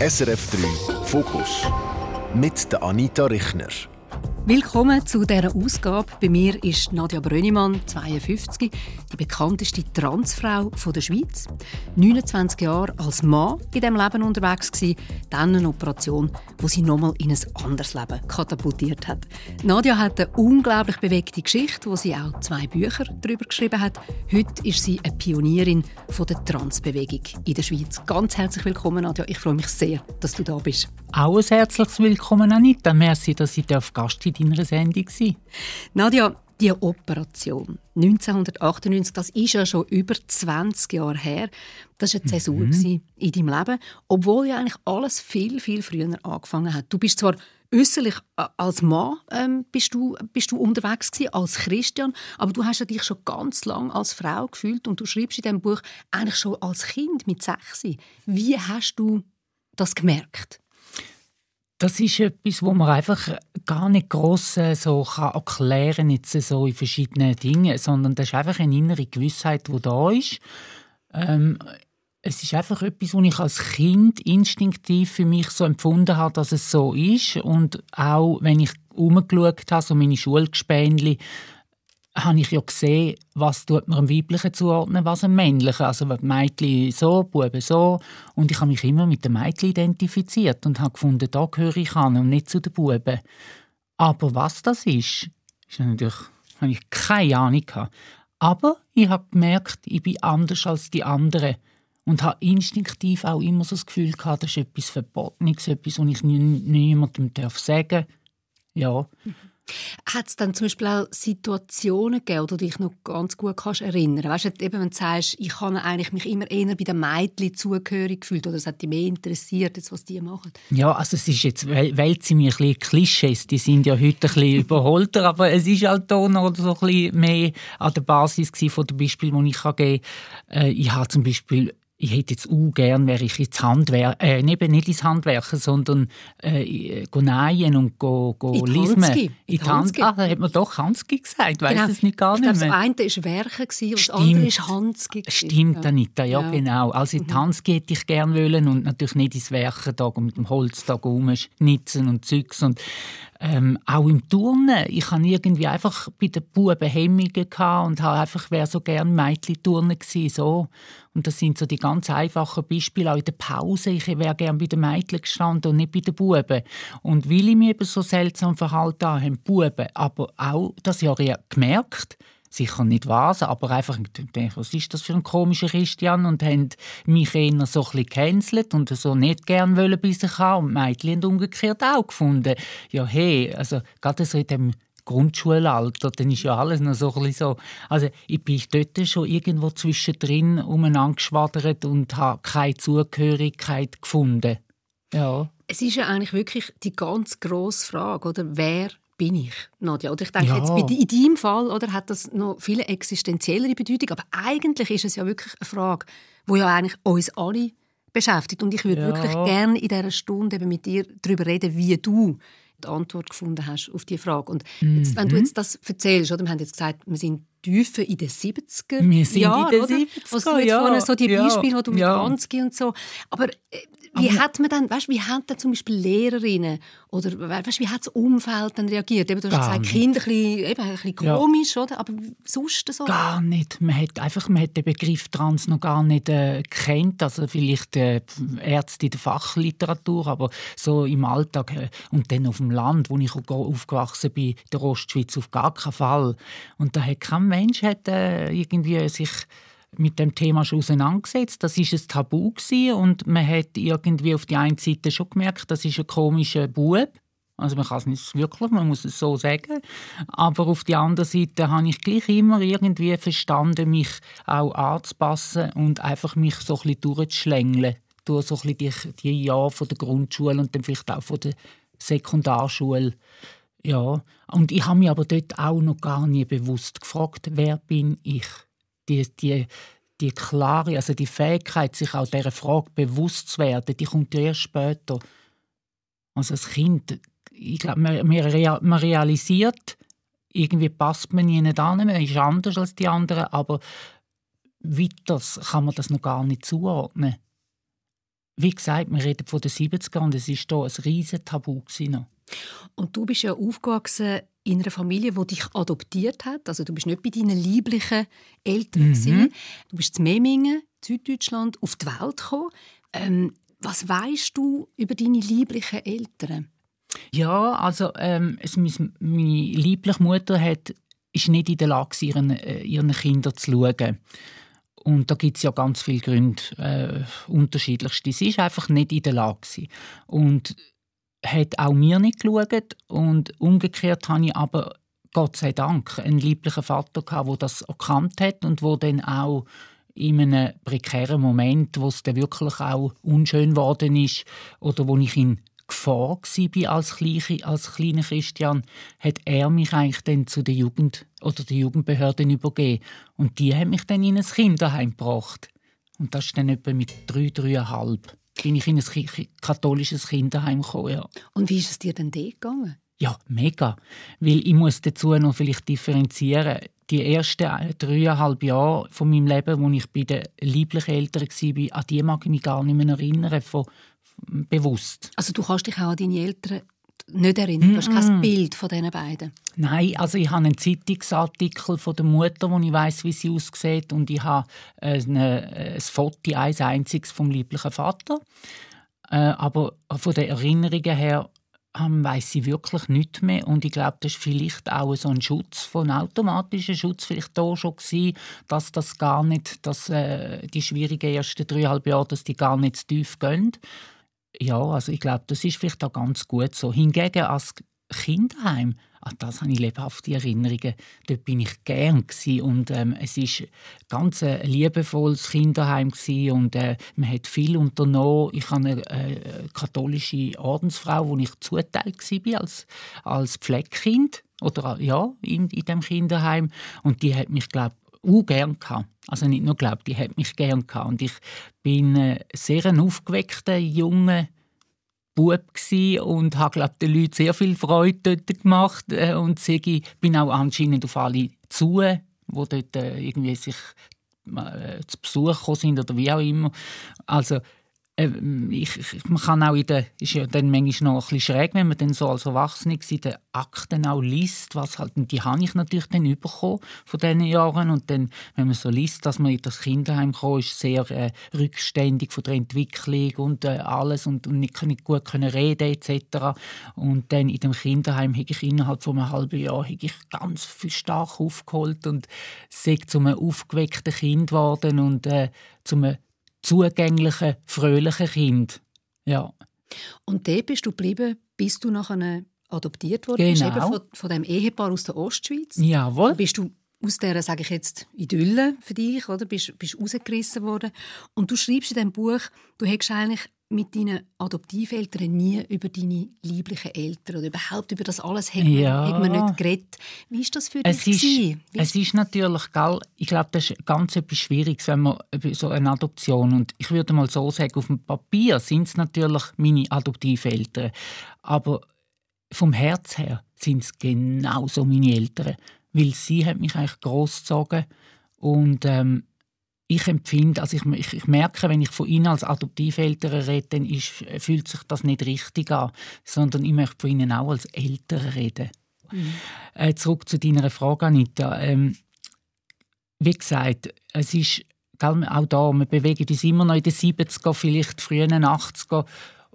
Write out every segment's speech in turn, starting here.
SRF 3 Fokus mit der Anita Richner. Willkommen zu dieser Ausgabe. Bei mir ist Nadja Brönnimann, 52, die bekannteste Transfrau der Schweiz. 29 Jahre als Mann in diesem Leben unterwegs gewesen, dann eine Operation, wo sie nochmal in ein anderes Leben katapultiert hat. Nadja hat eine unglaublich bewegte Geschichte, wo sie auch zwei Bücher darüber geschrieben hat. Heute ist sie eine Pionierin der Transbewegung in der Schweiz. Ganz herzlich willkommen, Nadja. Ich freue mich sehr, dass du da bist. Auch ein herzliches Willkommen, Anita. Merci, dass ich Gast in deiner Sendung Nadja, die Operation 1998, das ist ja schon über 20 Jahre her. Das war eine Zäsur mhm. in deinem Leben, obwohl ja eigentlich alles viel, viel früher angefangen hat. Du bist zwar äußerlich als Mann ähm, bist, du, bist du unterwegs gewesen, als Christian, aber du hast ja dich schon ganz lange als Frau gefühlt und du schreibst in diesem Buch eigentlich schon als Kind mit sechs. Wie hast du das gemerkt? Das ist etwas, wo man einfach gar nicht gross äh, so kann erklären jetzt so in verschiedenen Dingen, sondern das ist einfach eine innere Gewissheit, die da ist. Ähm, es ist einfach etwas, was ich als Kind instinktiv für mich so empfunden habe, dass es so ist. Und auch wenn ich umgeschaut habe, so meine Schulgespänli, habe ich ja gesehen, was tut man einem Weiblichen zuordnen, was einem Männlichen. Also Mädchen so, Buben so. Und ich habe mich immer mit den Mädchen identifiziert und habe gefunden, da gehöre ich an und nicht zu den Buben. Aber was das ist, ist natürlich, habe ich keine Ahnung gehabt. Aber ich habe gemerkt, ich bin anders als die anderen und habe instinktiv auch immer so das Gefühl gehabt, das ist etwas Verbotenes, etwas, was ich niemandem sagen darf. Ja. Hat es dann zum Beispiel auch Situationen gegeben, du dich noch ganz gut kannst erinnern? Weißt du, eben, wenn du sagst, ich habe eigentlich mich immer eher bei den Mädchen zugehörig gefühlt oder es hat dich mehr interessiert, jetzt, was die machen? Ja, also es ist jetzt, weil, weil sie mir ein bisschen Klischees, die sind ja heute ein bisschen überholter, aber es ist halt da noch so ein bisschen mehr an der Basis von den Beispielen, die ich geben kann. Äh, ich habe zum Beispiel ich hätte jetzt auch gern, wäre ich ins Handwerk, äh, eben nicht ins Handwerken, sondern äh, go nähen und go, go lismen. In Hanski. Ah, da hat man doch Hanski gesagt, weiß genau. es nicht gar ich nicht mehr. Das eine war Werken und das andere ist Hanski. Stimmt, Anita, ja, ja, genau. Also in mhm. Hanski hätte ich gern wollen und natürlich nicht ins Werken da mit dem Holz da rumschnitzen und Zeugs und ähm, auch im Turnen. Ich hatte irgendwie einfach bei den Buben Hemmungen und habe einfach wäre so gerne Mädchen-Turnen gewesen, so. Und das sind so die ganz einfachen Beispiele, auch in der Pause. Ich wäre gerne bei den Mädchen gestanden und nicht bei den Buben. Und weil ich mich eben so seltsam verhalten habe, haben die Buben aber auch das Jahr gemerkt, sicher nicht was, aber einfach gedacht, was ist das für ein komischer Christian und haben mich eher so ein gecancelt und so nicht gern wollen bei sich haben und Mädchen haben umgekehrt auch gefunden, ja hey, also gerade so in dem Grundschulalter, dann ist ja alles noch so so, also ich bin dort schon irgendwo zwischendrin umeinander geschwadert und habe keine Zugehörigkeit gefunden. Ja. Es ist ja eigentlich wirklich die ganz grosse Frage, oder? Wer bin ich, Nadja? Oder ich denke ja. jetzt in deinem Fall oder hat das noch viel existenziellere Bedeutung, aber eigentlich ist es ja wirklich eine Frage, wo ja eigentlich uns alle beschäftigt und ich würde ja. wirklich gerne in dieser Stunde eben mit dir darüber reden, wie du die Antwort gefunden hast auf diese Frage. Und jetzt, wenn du mhm. jetzt das erzählst, oder wir haben jetzt gesagt, wir sind tiefer in den 70er Wir sind Jahren, in den 70er, Was du jetzt ja, so die Beispiele, ja, die du mit ja. Hanski und so. Aber äh, wie aber, hat man dann, weißt, wie haben dann zum Beispiel Lehrerinnen oder weißt, wie hat das Umfeld dann reagiert? Eben, du hast gesagt, Kinder ein bisschen, eben, ein bisschen komisch, ja. oder? Aber sonst so? Gar nicht. Man hat einfach, man hat den Begriff Trans noch gar nicht äh, kennt. Also vielleicht äh, Ärzte in der Fachliteratur, aber so im Alltag äh, und dann auf dem Land, wo ich aufgewachsen bin, der Ostschweiz auf gar keinen Fall. Und da hat kein Mensch hat, äh, irgendwie sich mit dem Thema schon auseinandergesetzt. Das ist ein Tabu gewesen und man hat irgendwie auf die einen Seite schon gemerkt, das ist ein komischer Bub. Also man kann es nicht wirklich, man muss es so sagen. Aber auf die andere Seite habe ich gleich immer irgendwie verstanden, mich auch anzupassen und einfach mich so ein bisschen durchzuschlängeln. Durch so ein bisschen die, die Jahre von der Grundschule und dann vielleicht auch von der Sekundarschule. Ja, und ich habe mich aber dort auch noch gar nie bewusst gefragt, wer bin ich? Die, die, die klare, also die Fähigkeit, sich auch dieser Frage bewusst zu werden, die kommt ja erst später. Also als Kind, ich glaube, man, man, realisiert, irgendwie passt man nicht an, man ist anders als die anderen, aber weiter kann man das noch gar nicht zuordnen. wie gesagt, wir reden von den 70ern und es war hier ein riesiges Tabu. Noch. Und du bist ja aufgewachsen in einer Familie, die dich adoptiert hat. Also du bist nicht bei deinen lieblichen Eltern. Mhm. Du bist zu Memmingen, Süddeutschland, auf die Welt gekommen. Ähm, was weißt du über deine lieblichen Eltern? Ja, also ähm, es, meine, liebliche Mutter hat, ist nicht in der Lage, ihren, äh, ihren Kindern zu schauen. Und da gibt es ja ganz viele Gründe, äh, unterschiedlichste. Sie ist einfach nicht in der Lage. Und hat auch mir nicht geschaut. Und umgekehrt habe ich aber Gott sei Dank einen lieblichen Vater gehabt, der das erkannt hat und wo dann auch in einem prekären Moment, wo es dann wirklich auch unschön geworden ist oder wo ich in Gefahr war als, kleine, als kleiner Christian, hat er mich eigentlich dann zu der Jugend oder der Jugendbehörden übergeben. Und die haben mich dann in ein Kinderheim gebracht. Und das ist dann etwa mit drei, dreieinhalb bin ich in ein katholisches Kinderheim gekommen. Ja. Und wie ist es dir denn dort gegangen? Ja, mega. Weil ich muss dazu noch vielleicht differenzieren. Die ersten dreieinhalb Jahre von meinem Leben, als ich bei den lieblichen Eltern war, an die mag ich mich gar nicht mehr erinnern, von, bewusst. Also du kannst dich auch an deine Eltern nicht erinnern? Du hast kein Bild von diesen beiden? Nein, also ich habe einen Zeitungsartikel von der Mutter, wo ich weiß, wie sie aussieht, und ich habe eine, ein Foto, ein einziges vom lieblichen Vater. Äh, aber von den Erinnerungen her ähm, weiß sie wirklich nicht mehr und ich glaube, das ist vielleicht auch so ein Schutz, von automatischen Schutz vielleicht da schon gewesen, dass das gar nicht, dass äh, die schwierigen ersten dreieinhalb Jahre, dass die gar nicht zu tief gehen. Ja, also ich glaube, das ist vielleicht auch ganz gut so. Hingegen als Kinderheim, an das habe ich lebhafte Erinnerungen. Dort bin ich gern und ähm, es ist ganz ein liebevolles Kinderheim und äh, man hat viel unternommen. Ich habe eine äh, katholische Ordensfrau, wo ich zuteilt war als als Pflegekind oder ja in, in dem Kinderheim und die hat mich glaube auch gern gehabt. Also nicht nur glaubt, die hat mich gern gehabt. Und ich bin äh, sehr ein aufgeweckter junger Bub und habe glaube den Leuten sehr viel Freude dort gemacht äh, und ich bin auch anscheinend auf alle zu, wo dort äh, irgendwie sich äh, zu Besuch sind oder wie auch immer. Also ich, ich, man kann auch in der, ist ja dann manchmal noch ein bisschen schräg, wenn man dann so als Erwachsener in den Akten auch liest, was halt, und die habe ich natürlich dann bekommen von diesen Jahren und dann, wenn man so liest, dass man in das Kinderheim kam, ist sehr äh, rückständig von der Entwicklung und äh, alles und, und nicht, nicht gut können reden etc. Und dann in dem Kinderheim habe ich innerhalb von einem halben Jahr ich ganz viel stark aufgeholt und sei zu einem aufgeweckten Kind geworden und äh, zu einem zugänglichen, fröhlichen Kind. Ja. Und dort bist du geblieben, bis du nachher adoptiert worden genau. bist, von, von dem Ehepaar aus der Ostschweiz. Jawohl. Bist du aus dieser, sage ich jetzt, Idylle für dich, oder? Bist, bist rausgerissen worden. Und du schreibst in diesem Buch, du hättest eigentlich mit deinen Adoptiveltern nie über deine lieblichen Eltern oder überhaupt über das alles hat, ja. hat man nicht geredet. Wie ist das für dich? Es ist, es ist natürlich, gell, ich glaube, das ist ganz etwas Schwieriges, wenn man so eine Adoption und ich würde mal so sagen, auf dem Papier sind es natürlich meine Adoptiveltern, aber vom Herz her sind es genauso meine Eltern, weil sie hat mich eigentlich großgezogen und ähm, ich empfinde, also ich, ich, ich, merke, wenn ich von Ihnen als Adoptiveltern rede, dann ist, fühlt sich das nicht richtig an, sondern ich möchte von Ihnen auch als Eltern reden. Mhm. Äh, zurück zu deiner Frage, Anita. Ähm, wie gesagt, es ist auch da, wir bewegen uns immer noch in den 70er, vielleicht frühen 80er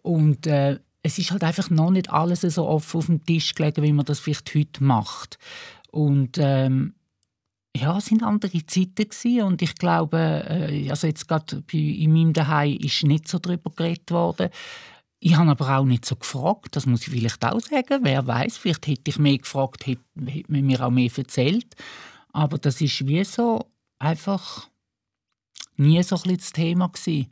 und äh, es ist halt einfach noch nicht alles so offen auf dem Tisch gelegen, wie man das vielleicht heute macht. Und ähm, ja, es waren andere Zeiten gewesen und ich glaube, äh, also jetzt gerade in meinem Daheim ist nicht so darüber geredet worden. Ich habe aber auch nicht so gefragt, das muss ich vielleicht auch sagen. Wer weiß, vielleicht hätte ich mehr gefragt, hätte, hätte man mir auch mehr erzählt. Aber das ist wie so einfach nie so ein das Thema gewesen.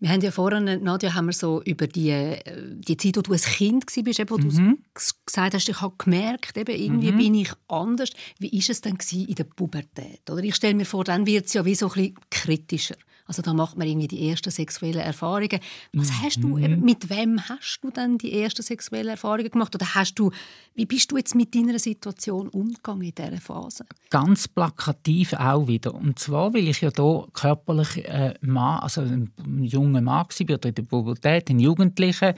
Wir haben ja vorhin, Nadja, haben wir so über die, äh, die Zeit, wo du ein Kind warst, eben, wo mhm. du gesagt hast, ich habe gemerkt, eben, irgendwie mhm. bin ich anders. Wie war es denn in der Pubertät? Oder ich stelle mir vor, dann wird es ja wie so ein bisschen kritischer. Also da macht man irgendwie die ersten sexuellen Erfahrungen. Was mhm. hast du, mit wem hast du dann die ersten sexuellen Erfahrungen gemacht? Oder hast du, wie bist du jetzt mit deiner Situation umgegangen in dieser Phase? Ganz plakativ auch wieder. Und zwar, weil ich ja da körperlich äh, Mann, also ein junger Mann war, oder in der Pubertät, ein Jugendlicher,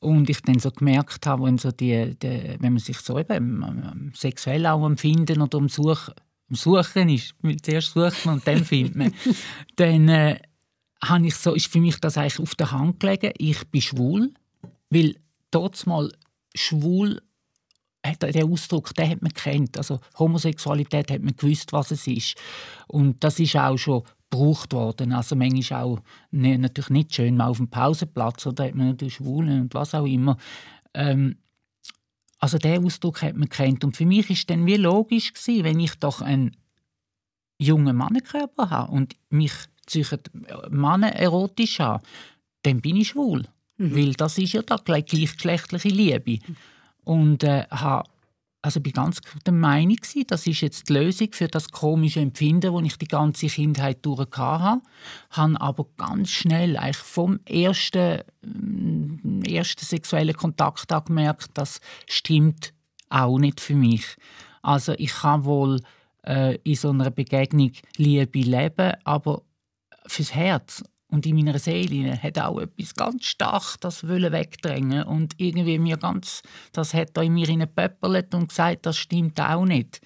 und ich dann so gemerkt habe, wenn, so die, die, wenn man sich so eben sexuell auch empfinden oder um am Suchen ist, zuerst sucht man und dann findet man, dann äh, habe ich so, ist für mich das eigentlich auf der Hand gelegen, ich bin schwul, weil dort mal schwul der Ausdruck, den hat man kennt. Also Homosexualität hat man gewusst, was es ist. Und das ist auch schon gebraucht worden. Also manchmal auch ne, natürlich nicht schön, mal auf dem Pausenplatz oder hat man natürlich Schwulen und was auch immer. Ähm, also der Ausdruck hat man kennt. Und für mich ist dann wie logisch gewesen, wenn ich doch einen jungen Mannenkörper habe und mich zwischen Männer erotisch habe, dann bin ich schwul, mhm. weil das ist ja da gleichgeschlechtliche Liebe. Und äh, habe also bin ganz der Meinung das ist jetzt die Lösung für das komische Empfinden, das ich die ganze Kindheit durch hatte. Habe aber ganz schnell, eigentlich vom ersten, mm, ersten sexuellen Kontakt an gemerkt, das stimmt auch nicht für mich. Also ich kann wohl äh, in so einer Begegnung Liebe leben, aber fürs Herz und in meiner Seele hat auch etwas ganz stark das Wollen wegdrängen und irgendwie mir ganz, das hat da in mir pöppelt und gesagt, das stimmt auch nicht.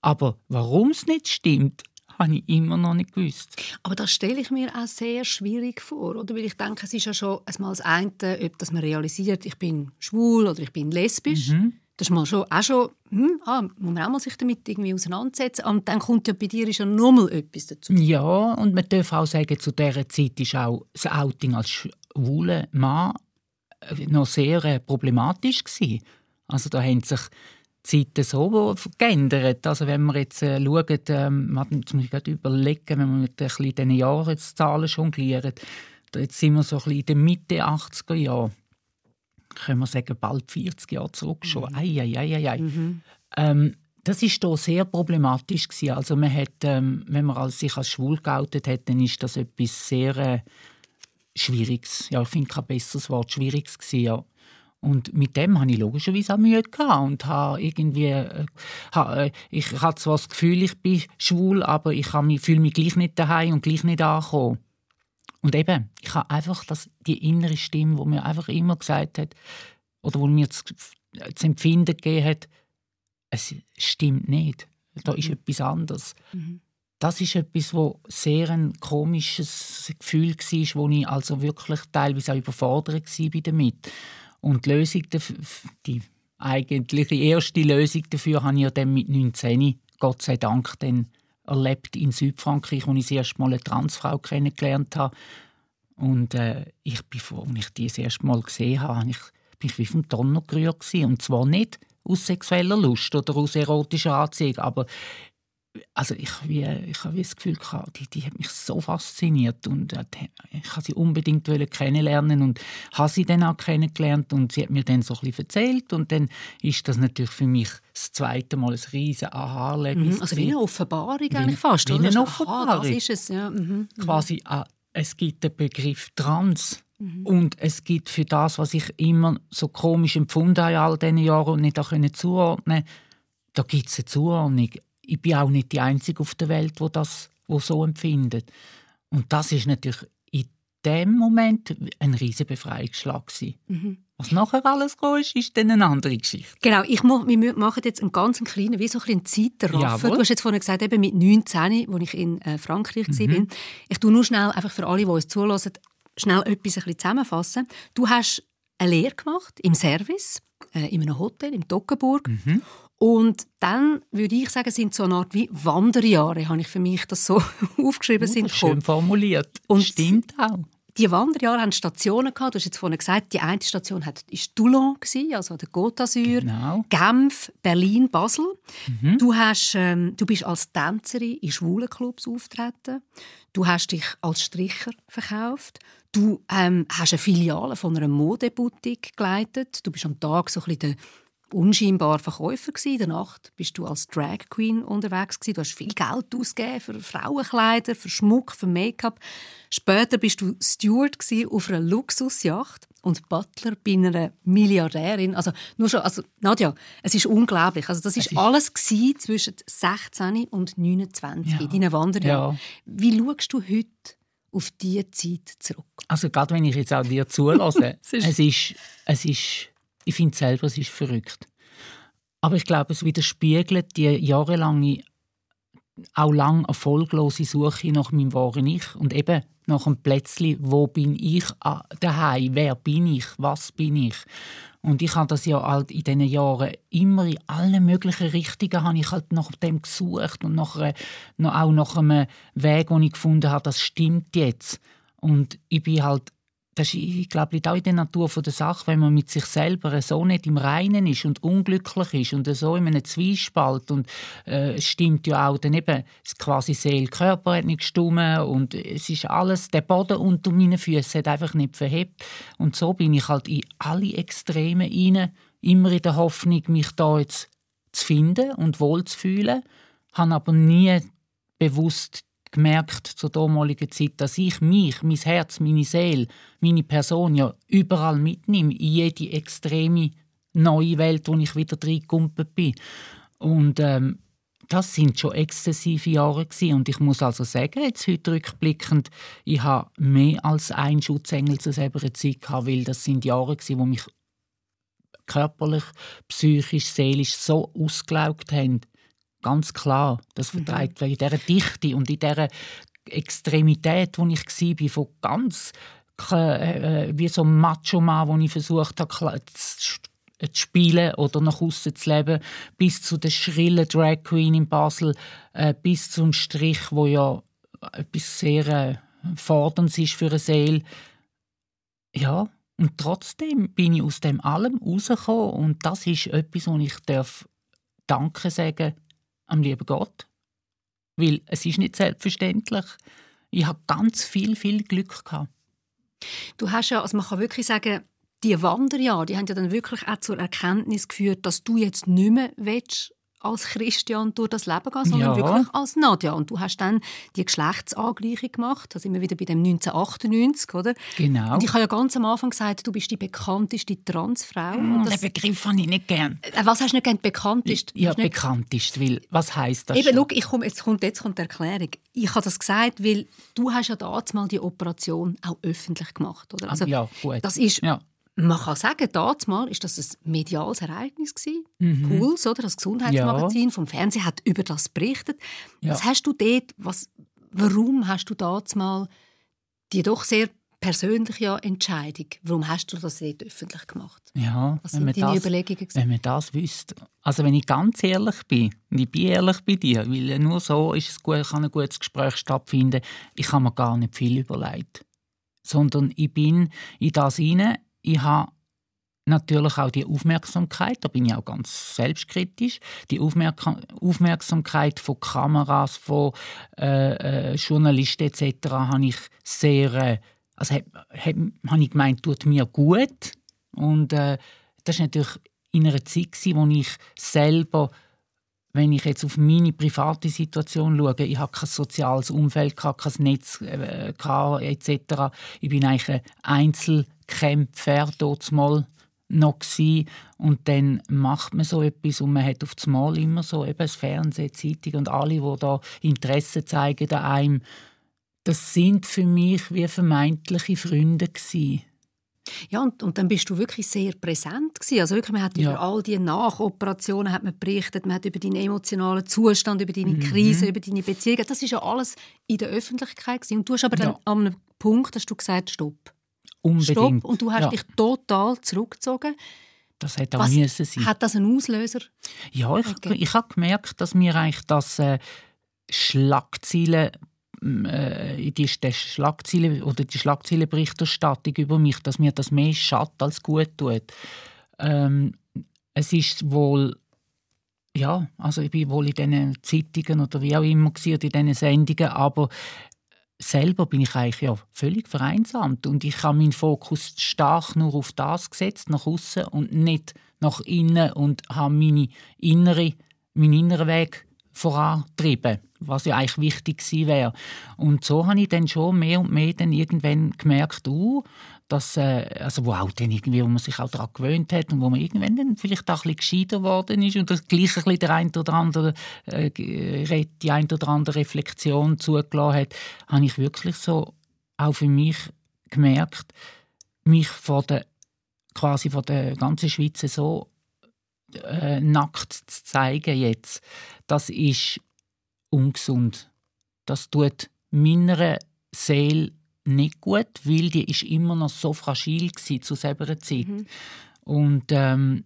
Aber warum es nicht stimmt, habe ich immer noch nicht gewusst. Aber das stelle ich mir auch sehr schwierig vor, oder? Weil ich denke, es ist ja schon einmal das eine, ob das man realisiert, ich bin schwul oder ich bin lesbisch. Mhm. Das ist mal schon, auch schon, hm, ah, muss man auch mal sich damit irgendwie auseinandersetzen. Und dann kommt ja bei dir ist nochmal etwas dazu. Ja, und man darf auch sagen, zu dieser Zeit ist auch das Outing als schwuler Mann äh, noch sehr äh, problematisch gewesen. Also da haben sich die Zeiten so geändert. Also wenn wir jetzt äh, schauen, ähm, jetzt muss ich gerade überlegen, wenn wir mit ein bisschen diesen Jahreszahlen jonglieren, jetzt sind wir so ein bisschen in der Mitte 80er Jahre können wir sagen, bald 40 Jahre zurück schon. Mhm. Ei, ei, ei, ei. Mhm. Ähm, das ist hier sehr problematisch gewesen. Also man hat, ähm, wenn man sich als schwul geoutet hat, dann ist das etwas sehr äh, Schwieriges. Ja, ich finde kein besseres Wort, Schwieriges gewesen, ja. Und mit dem hatte ich logischerweise auch Mühe gehabt und habe irgendwie, äh, ha, äh, ich hatte zwar das Gefühl, ich bin schwul, aber ich fühle mich gleich nicht daheim und gleich nicht angekommen. Und eben, ich habe einfach das, die innere Stimme, die mir einfach immer gesagt hat, oder wo mir das, das Empfinden gegeben hat, es stimmt nicht. Da ist mhm. etwas anderes. Mhm. Das ist etwas, wo sehr ein komisches Gefühl war, wo ich also wirklich teilweise auch überfordert war damit. Und die Lösung, die eigentliche erste Lösung dafür, habe ich ja dann mit 19, Gott sei Dank, dann erlebt in Südfrankreich, wo ich das erste Mal eine Transfrau kennengelernt habe. Und äh, ich bin, als ich die das erste Mal gesehen habe, ich, bin ich wie vom Donner gerührt gewesen. Und zwar nicht aus sexueller Lust oder aus erotischer Anziehung, aber also ich, wie, ich habe das Gefühl, die, die hat mich so fasziniert und ich habe sie unbedingt kennenlernen und habe sie dann auch kennengelernt und sie hat mir dann so ein bisschen erzählt und dann ist das natürlich für mich das zweite Mal ein riesiges Aha-Erlebnis. Mhm, also wie eine Offenbarung eigentlich fast, wie eine Offenbarung. Aha, das ist es, ja. Mhm, mhm. Quasi, äh, es gibt den Begriff Trans mhm. und es gibt für das, was ich immer so komisch empfunden habe in all diesen Jahren und nicht auch zuordnen da gibt es eine Zuordnung ich bin auch nicht die Einzige auf der Welt, wo das wo so empfindet. Und das ist natürlich in dem Moment ein riesiger Befreiungsschlag mhm. Was nachher alles ist, ist dann eine andere Geschichte. Genau, ich wir machen jetzt einen ganz kleinen, wie so ein Zeitraffer. Du hast jetzt vorhin gesagt, eben mit 19, als ich in äh, Frankreich mhm. war. Ich tue nur schnell, einfach für alle, die uns zulassen, schnell etwas ein bisschen zusammenfassen. Du hast eine Lehre gemacht im Service, äh, in einem Hotel in Toggenburg. Mhm. Und dann würde ich sagen, sind so eine Art wie Wanderjahre, habe ich für mich das so aufgeschrieben. Uh, sind schön formuliert. Und Stimmt auch. Die Wanderjahre haben Stationen gehabt. Du hast jetzt vorhin gesagt, die eine Station war Toulon, also der Côte d'Azur, genau. Genf, Berlin, Basel. Mhm. Du, hast, ähm, du bist als Tänzerin in Schwulenclubs auftreten. Du hast dich als Stricher verkauft. Du ähm, hast eine Filiale von einer Modeboutique geleitet. Du bist am Tag so ein bisschen der unscheinbar Verkäufer in der Nacht bist du als Drag Queen unterwegs gewesen. Du hast viel Geld ausgegeben für Frauenkleider, für Schmuck, für Make-up. Später bist du Steward auf einer Luxusjacht und Butler bei einer Milliardärin. Also nur schon, also Nadja, es ist unglaublich. Also das ist, ist alles zwischen 16 und 29 ja. deinen Wanderjahren. Ja. Wie schaust du heute auf diese Zeit zurück? Also gerade wenn ich jetzt auch dir zulasse, es ist, es ist ich finde selber, es ist verrückt. Aber ich glaube, es widerspiegelt die jahrelange, auch lang erfolglose Suche nach meinem wahren Ich und eben nach einem Plätzchen, wo bin ich daheim, wer bin ich, was bin ich. Und ich habe das ja halt in diesen Jahren immer in allen möglichen Richtungen habe ich halt nach dem gesucht und nach, noch auch nach einem Weg, den ich gefunden habe, das stimmt jetzt. Und ich bin halt das ist, ich glaube, auch in der Natur der Sache, wenn man mit sich selber so nicht im Reinen ist und unglücklich ist und so in einem Zwiespalt und äh, es stimmt ja auch dann eben, quasi Seele, Körper hat nicht gestummen und es ist alles, der Boden unter meinen Füßen hat einfach nicht verhebt. Und so bin ich halt in alle Extreme rein, immer in der Hoffnung, mich da jetzt zu finden und wohl zu fühlen, habe aber nie bewusst gemerkt zur damaligen Zeit, dass ich mich, mein Herz, meine Seele, meine Person ja überall mitnehme, in jede extreme neue Welt, wo ich wieder reingekumpelt bin. Und ähm, das sind schon exzessive Jahre gewesen. und ich muss also sagen, jetzt heute rückblickend, ich habe mehr als ein Schutzengel zu selber Zeit gehabt, weil das sind Jahre gewesen, wo mich körperlich, psychisch, seelisch so ausgelaugt haben, Ganz klar. Das mhm. vertreibt mhm. in dieser Dichte und in dieser Extremität, wo ich war, von ganz äh, wie so ein Macho-Mann, wo ich versucht habe, zu spielen oder nach außen zu leben, bis zu der schrillen Drag Queen in Basel, äh, bis zum Strich, wo ja etwas sehr äh, fordernd ist für eine Seele. Ja, und trotzdem bin ich aus dem allem rausgekommen und das ist etwas, wo ich darf Danke sagen am lieben Gott. Weil es ist nicht selbstverständlich. Ich habe ganz viel, viel Glück gehabt. Du hast ja, also man kann wirklich sagen, die Wanderjahre, die haben ja dann wirklich auch zur Erkenntnis geführt, dass du jetzt nicht mehr willst, als Christian durch das Leben gehen, sondern ja. wirklich als Nadja. Und du hast dann die Geschlechtsangleichung gemacht, da sind wir wieder bei dem 1998, oder? Genau. Und ich habe ja ganz am Anfang gesagt, du bist die bekannteste Transfrau. Mm, den Begriff habe ich nicht gern. Äh, was hast du nicht gern? Bekanntest? Ja, bekanntest, weil, was heisst das Eben, schau, ich komm, jetzt, kommt, jetzt kommt die Erklärung. Ich habe das gesagt, weil du hast ja damals mal die Operation auch öffentlich gemacht, oder? Ah, also, ja, gut. Das ist ja man kann sagen, damals ist das ein mediales Ereignis gewesen. Mhm. Puls, oder? Das Gesundheitsmagazin ja. vom Fernsehen hat über das berichtet. Ja. Was hast du dort, was, warum hast du damals die doch sehr persönliche Entscheidung, warum hast du das dort öffentlich gemacht? Ja, was sind deine das, Überlegungen? Wenn man das wüsste. Also wenn ich ganz ehrlich bin, und ich bin ehrlich bei dir, weil nur so ist es gut, kann ein gutes Gespräch stattfinden, ich habe mir gar nicht viel überlegt. Sondern ich bin in das hinein, ich habe natürlich auch die Aufmerksamkeit, da bin ich auch ganz selbstkritisch, die Aufmerk Aufmerksamkeit von Kameras, von äh, äh, Journalisten etc. habe ich sehr, äh, also habe hab, hab ich gemeint, tut mir gut und äh, das war natürlich in einer Zeit, wo ich selber wenn ich jetzt auf meine private Situation schaue, ich habe kein soziales Umfeld, kein Netz äh, etc. Ich bin eigentlich ein Einzel Kämpfer dort mal noch gewesen. und dann macht man so etwas und man hat auf das Mal immer so eben das Fernsehen, Zeitung und alle, die da Interesse zeigen an einem, das sind für mich wie vermeintliche Freunde gewesen. Ja, und, und dann bist du wirklich sehr präsent gewesen. Also wirklich, man hat ja. über all die Nachoperationen hat man berichtet, man hat über deinen emotionalen Zustand, über deine mhm. Krise, über deine Beziehungen. Das ist ja alles in der Öffentlichkeit gewesen. Und du hast aber ja. dann an einem Punkt hast du gesagt, stopp. Unbedingt. Stopp. Und du hast ja. dich total zurückgezogen. Das hätte auch müssen sein. Hat das einen Auslöser? Ja, ich, okay. ich habe gemerkt, dass mir eigentlich das äh, Schlagzeilen äh, die, die Schlagzeile oder die Schlagzeilenberichterstattung über mich, dass mir das mehr schadet als gut tut. Ähm, es ist wohl ja, also ich bin wohl in diesen Zeitungen oder wie auch immer gewesen, in diesen Sendungen, aber selber bin ich eigentlich ja völlig vereinsamt und ich habe meinen Fokus stark nur auf das gesetzt, nach außen und nicht nach innen und habe meine innere, meinen inneren Weg vorantrieben, was ja eigentlich wichtig gewesen wäre. Und so habe ich dann schon mehr und mehr dann irgendwann gemerkt, uh, dass, äh, also wo auch dann irgendwie, wo man sich auch daran gewöhnt hat und wo man irgendwann dann vielleicht auch ein bisschen gescheiter geworden ist und das gleich ein bisschen der ein oder andere, äh, die ein oder andere Reflexion zugelassen hat, habe ich wirklich so auch für mich gemerkt, mich vor der, quasi vor der ganzen Schweiz so äh, nackt zu zeigen jetzt, das ist ungesund. Das tut meiner Seele nicht gut, weil die ist immer noch so fragil zu selber Zeit. Mhm. Und ähm,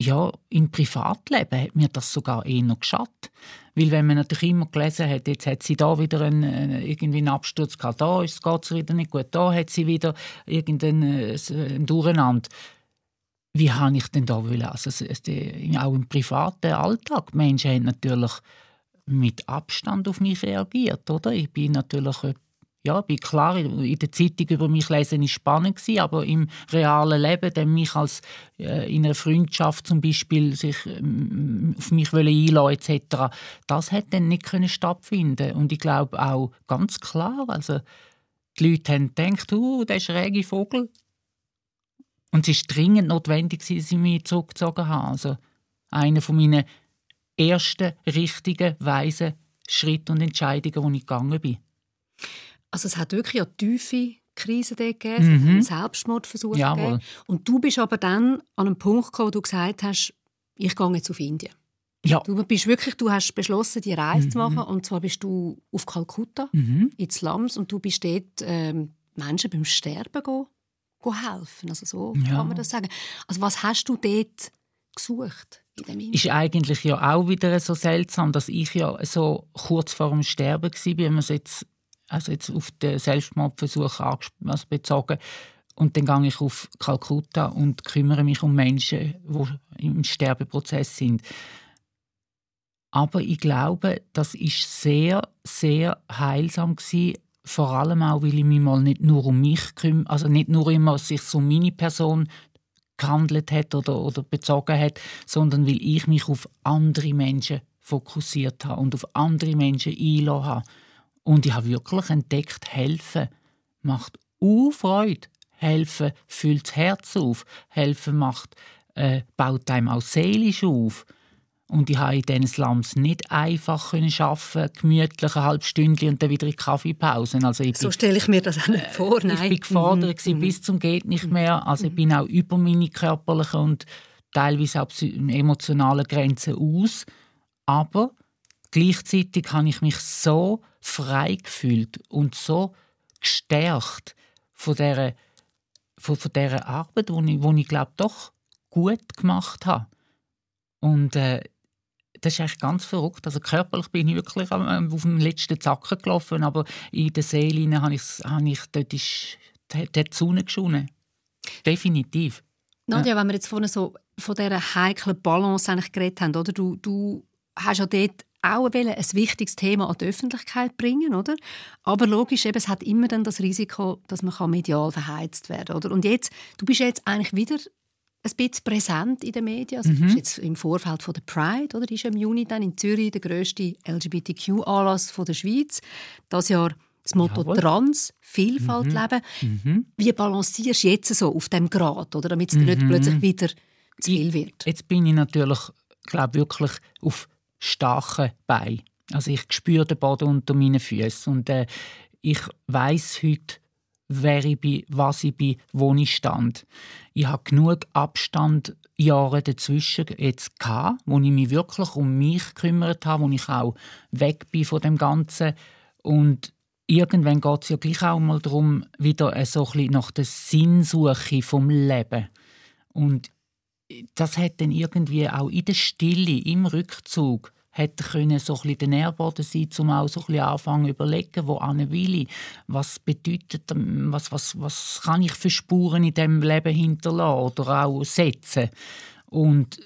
ja, im Privatleben hat mir das sogar eher noch geschadet. Weil wenn man natürlich immer gelesen hat, jetzt hat sie da wieder einen, äh, irgendwie einen Absturz gehabt, da geht es wieder nicht gut, da hat sie wieder irgendeinen äh, Durcheinander. Wie habe ich denn da wollen? Also, auch im privaten Alltag. Menschen haben natürlich mit Abstand auf mich reagiert, oder? Ich bin natürlich ja, bin klar, in der Zeitung über mich lesen war spannend aber im realen Leben, dann mich als äh, in einer Freundschaft zum Beispiel sich ähm, auf mich einladen etc., das hätte dann nicht können stattfinden und ich glaube auch ganz klar, also die Leute haben gedacht, uh, der schräge Vogel und es ist dringend notwendig, dass sie mich zurückgezogen haben. Also einer von meinen ersten richtigen, weisen Schritte und Entscheidungen, die ich gegangen bin. Also es hat wirklich eine tiefe Krise gegeben, mhm. einen Selbstmordversuch Jawohl. gegeben. Und du bist aber dann an einem Punkt gekommen, wo du gesagt hast, ich gehe jetzt auf Indien. Ja. Du bist wirklich, du hast beschlossen, die Reise mhm. zu machen. Und zwar bist du auf Kalkutta, mhm. in Slums, und du bist dort ähm, Menschen beim Sterben go, go helfen. Also so ja. kann man das sagen. Also was hast du dort gesucht? ist eigentlich ja auch wieder so seltsam, dass ich ja so kurz vor dem Sterben war, wenn man es jetzt also jetzt auf den Selbstmordversuch also bezogen. Und dann gehe ich auf Kalkutta und kümmere mich um Menschen, die im Sterbeprozess sind. Aber ich glaube, das ist sehr, sehr heilsam gewesen, vor allem auch, weil ich mich mal nicht nur um mich kümmere, also nicht nur immer sich um meine Person gehandelt hat oder, oder bezogen hat, sondern weil ich mich auf andere Menschen fokussiert habe und auf andere Menschen eingeladen habe. Und ich habe wirklich entdeckt, helfen macht Freude. Helfen füllt das Herz auf. Helfen macht, äh, baut einem auch seelisch auf. Und ich konnte in diesen Slums nicht einfach arbeiten, gemütlich eine halbe Stunde und dann wieder in die Kaffeepause. Also so stelle ich mir das auch nicht äh, vor. Nein. Ich bin gefordert mhm. bis zum geht nicht mehr. Also ich bin auch über meine körperlichen und teilweise auch emotionalen Grenzen aus. Aber gleichzeitig habe ich mich so frei gefühlt und so gestärkt von dieser, von, von dieser Arbeit, die ich, ich glaube doch gut gemacht habe. Und äh, das ist eigentlich ganz verrückt. Also körperlich bin ich wirklich auf dem letzten Zacken gelaufen, aber in der Seele habe ich, habe ich dort ist, dort die Sonne geschonen. Definitiv. Nadja, ja. wenn wir jetzt vorhin so von dieser heiklen Balance eigentlich geredet haben, oder? Du, du hast ja dort auch ein wichtiges Thema an die Öffentlichkeit bringen, oder? Aber logisch, eben, es hat immer dann das Risiko, dass man medial verheizt werden kann. Und jetzt, du bist jetzt eigentlich wieder ein bisschen präsent in den Medien. Also, mhm. Du bist jetzt im Vorfeld von der Pride, oder? ist im Juni dann in Zürich der grösste LGBTQ-Anlass der Schweiz. Das Jahr das Motto Jawohl. Trans, Vielfalt mhm. leben. Mhm. Wie balancierst du jetzt so auf dem Grad, oder? Damit es mhm. nicht plötzlich wieder zu viel wird? Jetzt bin ich natürlich, glaube wirklich auf starken Bein. Also ich spüre den Boden unter meinen Füßen und äh, ich weiß heute, wer ich bin, was ich bin, wo ich stand. Ich habe genug Abstand Jahre dazwischen jetzt gehabt, wo ich mich wirklich um mich gekümmert habe, wo ich auch weg bin von dem Ganzen und irgendwann geht es ja gleich auch mal darum, wieder so ein bisschen nach der Sinnsuche vom Leben. Und das hat dann irgendwie auch in der Stille, im Rückzug, hätte können so ein der Nährboden sein, um auch so anfangen zu überlegen, wo will ich, was bedeutet, was, was, was kann ich für Spuren in diesem Leben hinterlassen oder auch setzen. Und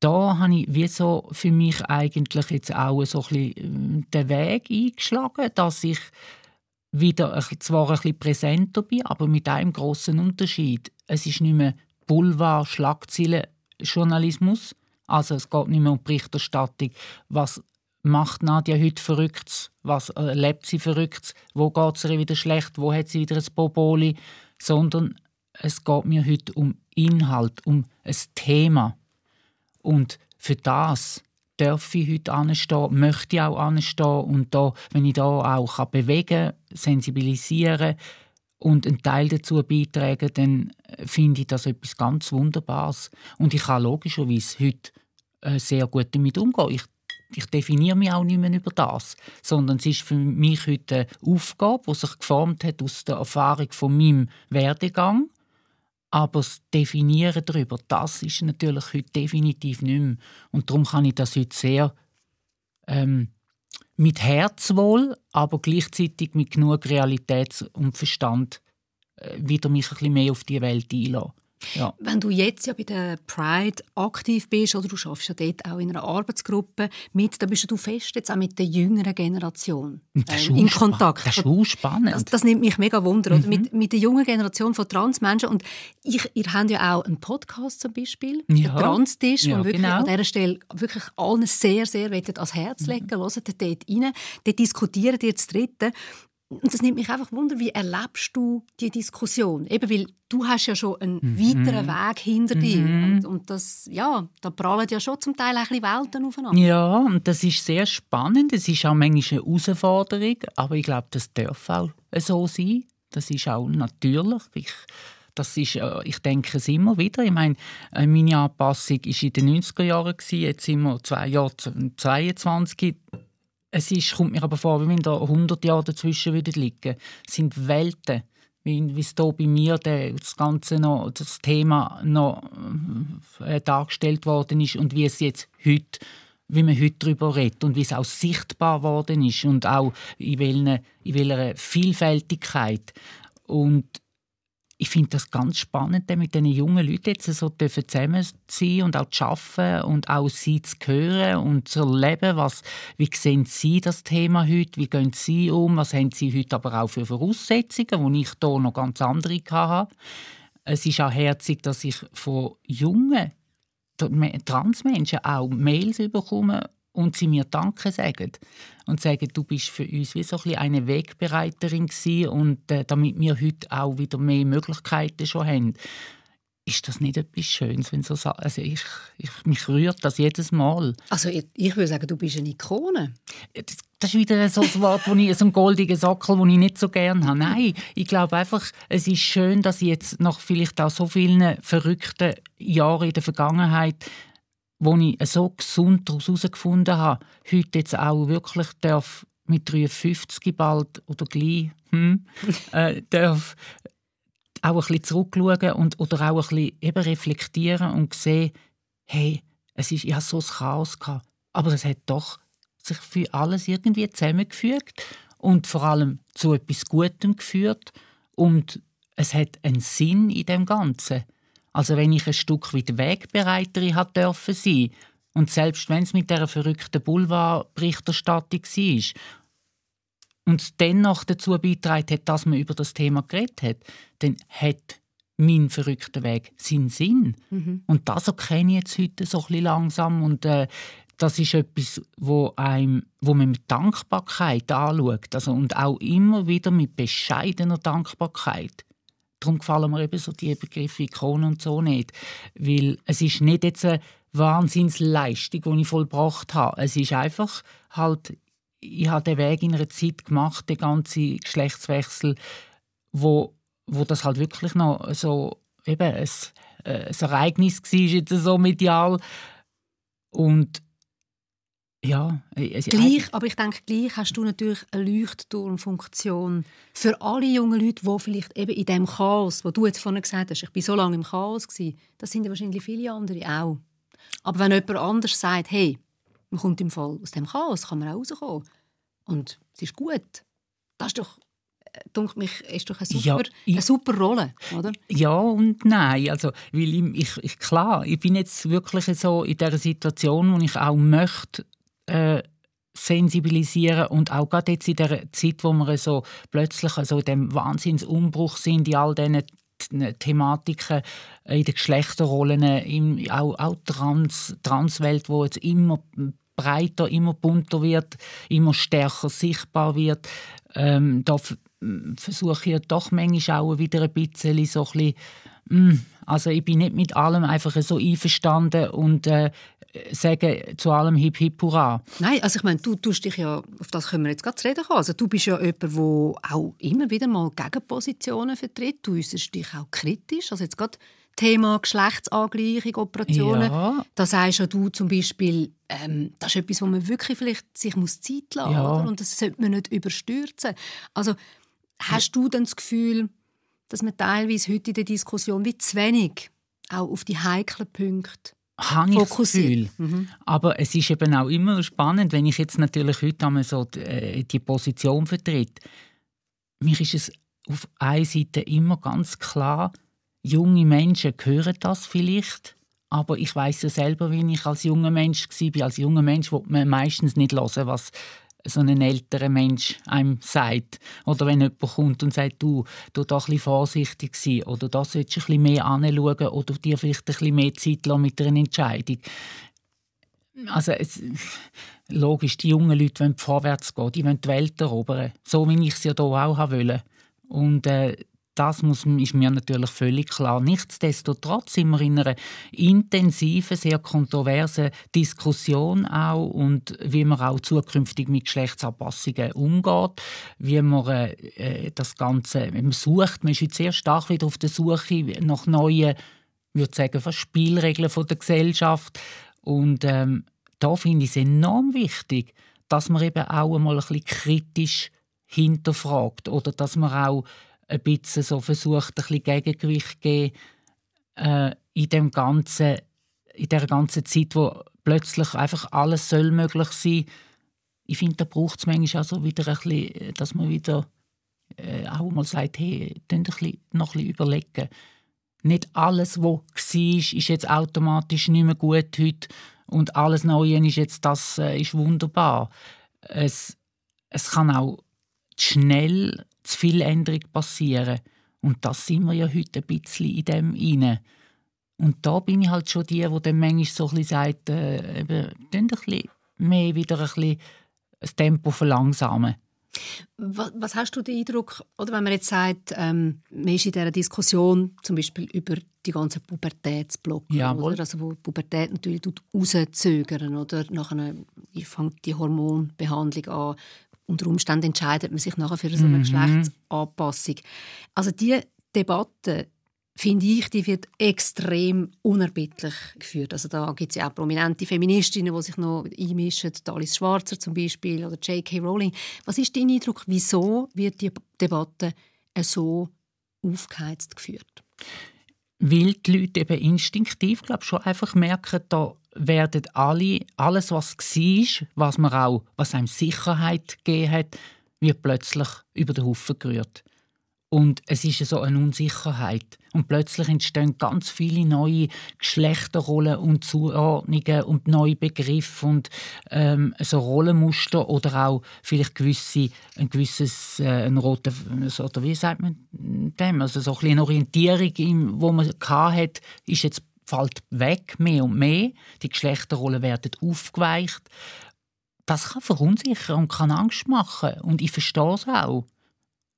da habe ich wie so für mich eigentlich jetzt auch so ein bisschen äh, den Weg eingeschlagen, dass ich wieder zwar ein bisschen präsenter bin, aber mit einem großen Unterschied. Es ist nicht mehr Boulevard, Schlagzeilenjournalismus. Also es geht nicht mehr um Berichterstattung, was macht Nadja heute verrückt, was erlebt sie verrückt, wo geht es ihr wieder schlecht, wo hat sie wieder ein Boboli, sondern es geht mir heute um Inhalt, um ein Thema. Und für das darf ich heute anstehen, möchte ich auch anstehen. Und da, wenn ich da auch bewegen kann, sensibilisieren und einen Teil dazu beitragen, dann finde ich das etwas ganz Wunderbares. Und ich kann logischerweise heute äh, sehr gut damit umgehen. Ich, ich definiere mich auch nicht mehr über das, sondern es ist für mich heute eine Aufgabe, die sich geformt hat aus der Erfahrung von meinem Werdegang aber das Definieren darüber, das ist natürlich heute definitiv nicht mehr. Und darum kann ich das heute sehr ähm, mit Herzwohl, aber gleichzeitig mit genug Realität und Verstand äh, wieder mich ein bisschen mehr auf die Welt einlassen. Ja. Wenn du jetzt ja bei der Pride aktiv bist oder du schaffst ja dort auch in einer Arbeitsgruppe mit, dann bist du fest jetzt auch mit der jüngeren Generation ähm, in Kontakt. Das ist auch spannend. Das, das, nimmt mich mega wunder. Mhm. Mit, mit der jungen Generation von Transmenschen. Und ich, ihr habt ja auch einen Podcast zum Beispiel, ja. den Transtisch, ja, wo wirklich genau. an dieser Stelle wirklich allen sehr, sehr ans Herz legen. Mhm. Hört dort rein. Dort diskutieren ihr das Dritte. Und das nimmt mich einfach wunder, wie erlebst du die Diskussion? Eben, weil du hast ja schon einen mhm. weiteren Weg hinter dir. Mhm. Und, und, das, ja, da prallen ja schon zum Teil ein bisschen Welten aufeinander. Ja, und das ist sehr spannend. Es ist auch manchmal eine Herausforderung, aber ich glaube, das darf auch so sein. Das ist auch natürlich. Ich, das ist, äh, ich denke es immer wieder. Ich meine, äh, meine Anpassung war in den 90er Jahren, jetzt sind wir zwei Jahre 22 es ist, kommt mir aber vor, wie wenn da 100 Jahre dazwischen würden liegen. Es sind Welten, wie, wie es hier bei mir das Ganze noch, das Thema noch äh, dargestellt worden ist und wie es jetzt heute wie man heute darüber redet und wie es auch sichtbar worden ist und auch in welcher, in welcher Vielfältigkeit. Und ich finde das ganz spannend, mit diesen jungen Leuten jetzt so zusammen zu sein und auch zu arbeiten und auch sie zu hören und zu erleben, was, wie sehen sie das Thema heute, wie gehen sie um, was haben sie heute aber auch für Voraussetzungen, wo ich hier noch ganz andere hatte. Es ist auch herzig, dass ich von jungen Transmenschen auch Mails bekomme und sie mir Danke sagen und sagen, du bist für uns wie so ein eine Wegbereiterin gewesen und äh, damit wir heute auch wieder mehr Möglichkeiten schon haben. Ist das nicht etwas Schönes, wenn so also ich, ich mich rührt das jedes Mal. Also ich, ich würde sagen, du bist eine Ikone. Das, das ist wieder so ein Wort, wo ich, so ein goldiger Sockel, den ich nicht so gerne habe. Nein, ich glaube einfach, es ist schön, dass ich jetzt nach vielleicht auch so vielen verrückten Jahren in der Vergangenheit wo ich so gesund daraus herausgefunden habe, heute jetzt auch wirklich darf mit 53 bald oder gleich hm, äh, darf auch ein bisschen zurückschauen und, oder auch ein bisschen eben reflektieren und sehen, hey, es ist, ich hatte so ein Chaos, gehabt, aber es hat doch sich für alles irgendwie zusammengefügt und vor allem zu etwas Gutem geführt und es hat einen Sinn in dem Ganzen. Also wenn ich ein Stück weit Wegbereiterin hat dürfen sein und selbst wenn es mit der verrückten Boulevardberichterstattung war und dennoch dazu beitragen hat, dass man über das Thema geredet hat, dann hat mein verrückter Weg seinen Sinn. Mhm. Und das erkenne ich jetzt heute so ein langsam und äh, das ist etwas, wo, einem, wo man mit Dankbarkeit anschaut also, und auch immer wieder mit bescheidener Dankbarkeit. Darum gefallen mir eben so die Begriffe Ikone und so nicht. Weil es ist nicht jetzt eine Wahnsinnsleistung, die ich vollbracht habe. Es ist einfach halt, ich habe den Weg in einer Zeit gemacht, den ganzen Geschlechtswechsel, wo, wo das halt wirklich noch so eben ein, äh, ein Ereignis war, jetzt so medial. Und ja, also gleich, aber ich denke, gleich hast du natürlich eine Leuchtturmfunktion für alle jungen Leute, die vielleicht eben in dem Chaos, wo du jetzt vorhin gesagt hast, ich bin so lange im Chaos gewesen, das sind ja wahrscheinlich viele andere auch. Aber wenn jemand anders sagt, hey, man kommt im Fall aus dem Chaos, kann man auch rauskommen und es ist gut, das ist doch äh, denkt mich, ist doch eine super, ja, ich, eine super Rolle, oder? Ja und nein. Also, weil ich, ich, klar, ich bin jetzt wirklich so in der Situation, wo ich auch möchte, äh, sensibilisieren und auch gerade jetzt in der Zeit, wo wir so plötzlich so dem Wahnsinnsumbruch sind, in all diesen Thematiken in den Geschlechterrollen, in, auch, auch Trans, Transwelt, wo jetzt immer breiter, immer bunter wird, immer stärker sichtbar wird. Ähm, da versuche ich doch manchmal auch wieder ein bisschen so ein bisschen, mm, also ich bin nicht mit allem einfach so einverstanden und äh, sage zu allem Hip Hip Hurra. Nein, also ich meine, du tust dich ja, auf das können wir jetzt gerade zu reden. Also du bist ja jemand, der auch immer wieder mal Gegenpositionen vertritt. Du äußerst dich auch kritisch. Also jetzt gerade Thema Geschlechtsangleichung, Operationen. Ja. Da sagst ja du zum Beispiel, ähm, das ist etwas, wo man wirklich vielleicht sich muss Zeit lassen ja. und das sollte man nicht überstürzen. Also hast du dann das Gefühl, dass man teilweise heute in der Diskussion wie zu wenig auch auf die heiklen Punkte habe ich das Gefühl. Mhm. Aber es ist eben auch immer spannend, wenn ich jetzt natürlich heute einmal so die, äh, die Position vertrete. Mir ist es auf einer Seite immer ganz klar, junge Menschen hören das vielleicht, aber ich weiß ja selber, wie ich als junger Mensch war. Als junger Mensch will man meistens nicht hören, was so ein älterer Mensch einem sagt. Oder wenn jemand kommt und sagt, du, du da ein vorsichtig sein oder da solltest du ein mehr anschauen oder dir vielleicht ein mehr Zeit lassen mit einer Entscheidung. Also es, logisch, die jungen Leute wollen vorwärts gehen, die wollen die Welt erobern. So wie ich es ja hier auch wollte. Und äh, das muss, ist mir natürlich völlig klar. Nichtsdestotrotz sind wir in einer intensiven, sehr kontroversen Diskussion auch und wie man auch zukünftig mit Geschlechtsanpassungen umgeht, wie man äh, äh das Ganze man sucht. Man ist jetzt sehr stark wieder auf der Suche nach neuen, würde sagen, Spielregeln von der Gesellschaft und ähm, da finde ich es enorm wichtig, dass man eben auch einmal ein bisschen kritisch hinterfragt oder dass man auch ein bisschen so versucht, ein bisschen Gegengewicht zu geben äh, in dem ganzen, in der ganzen Zeit, wo plötzlich einfach alles soll möglich sein. Ich finde, da braucht es manchmal auch so wieder ein bisschen, dass man wieder äh, auch mal sagt, hey, ein bisschen, noch ein bisschen überlegen. Nicht alles, was war, ist jetzt automatisch nicht mehr gut heute und alles Neue ist jetzt das äh, ist wunderbar. Es, es kann auch schnell zu viel Änderung passieren. Und das sind wir ja heute ein bisschen in dem rein. Und da bin ich halt schon die, die dann manchmal so ein bisschen sagt, äh, eben, ein bisschen mehr wieder ein bisschen das Tempo verlangsamen. Was, was, hast du den Eindruck, oder wenn man jetzt sagt, ähm, man ist in dieser Diskussion zum Beispiel über die ganzen Pubertätsblocke, ja, oder? Also wo Pubertät natürlich rauszögern, oder? Nachher fängt die Hormonbehandlung an, unter Umständen entscheidet man sich nachher für so eine mhm. Geschlechtsanpassung. Also die Debatte finde ich, die wird extrem unerbittlich geführt. Also da gibt es ja auch prominente Feministinnen, die sich noch einmischen, Alice Schwarzer zum Beispiel oder J.K. Rowling. Was ist dein Eindruck, wieso wird die Debatte so aufgeheizt geführt? Weil die Leute eben instinktiv, glaube schon einfach merken, da werden alle, alles was war, was man auch, was einem Sicherheit gegeben hat, wird plötzlich über den Haufen gerührt. Und es ist so eine Unsicherheit. Und plötzlich entstehen ganz viele neue Geschlechterrollen und Zuordnungen und neue Begriffe und ähm, so Rollenmuster oder auch vielleicht gewisse, ein gewisses, äh, ein roter, oder wie sagt man dem, also so ein eine Orientierung, wo man hat, ist jetzt fällt weg, mehr und mehr. Die Geschlechterrollen werden aufgeweicht. Das kann verunsichern und kann Angst machen. Und ich verstehe es auch.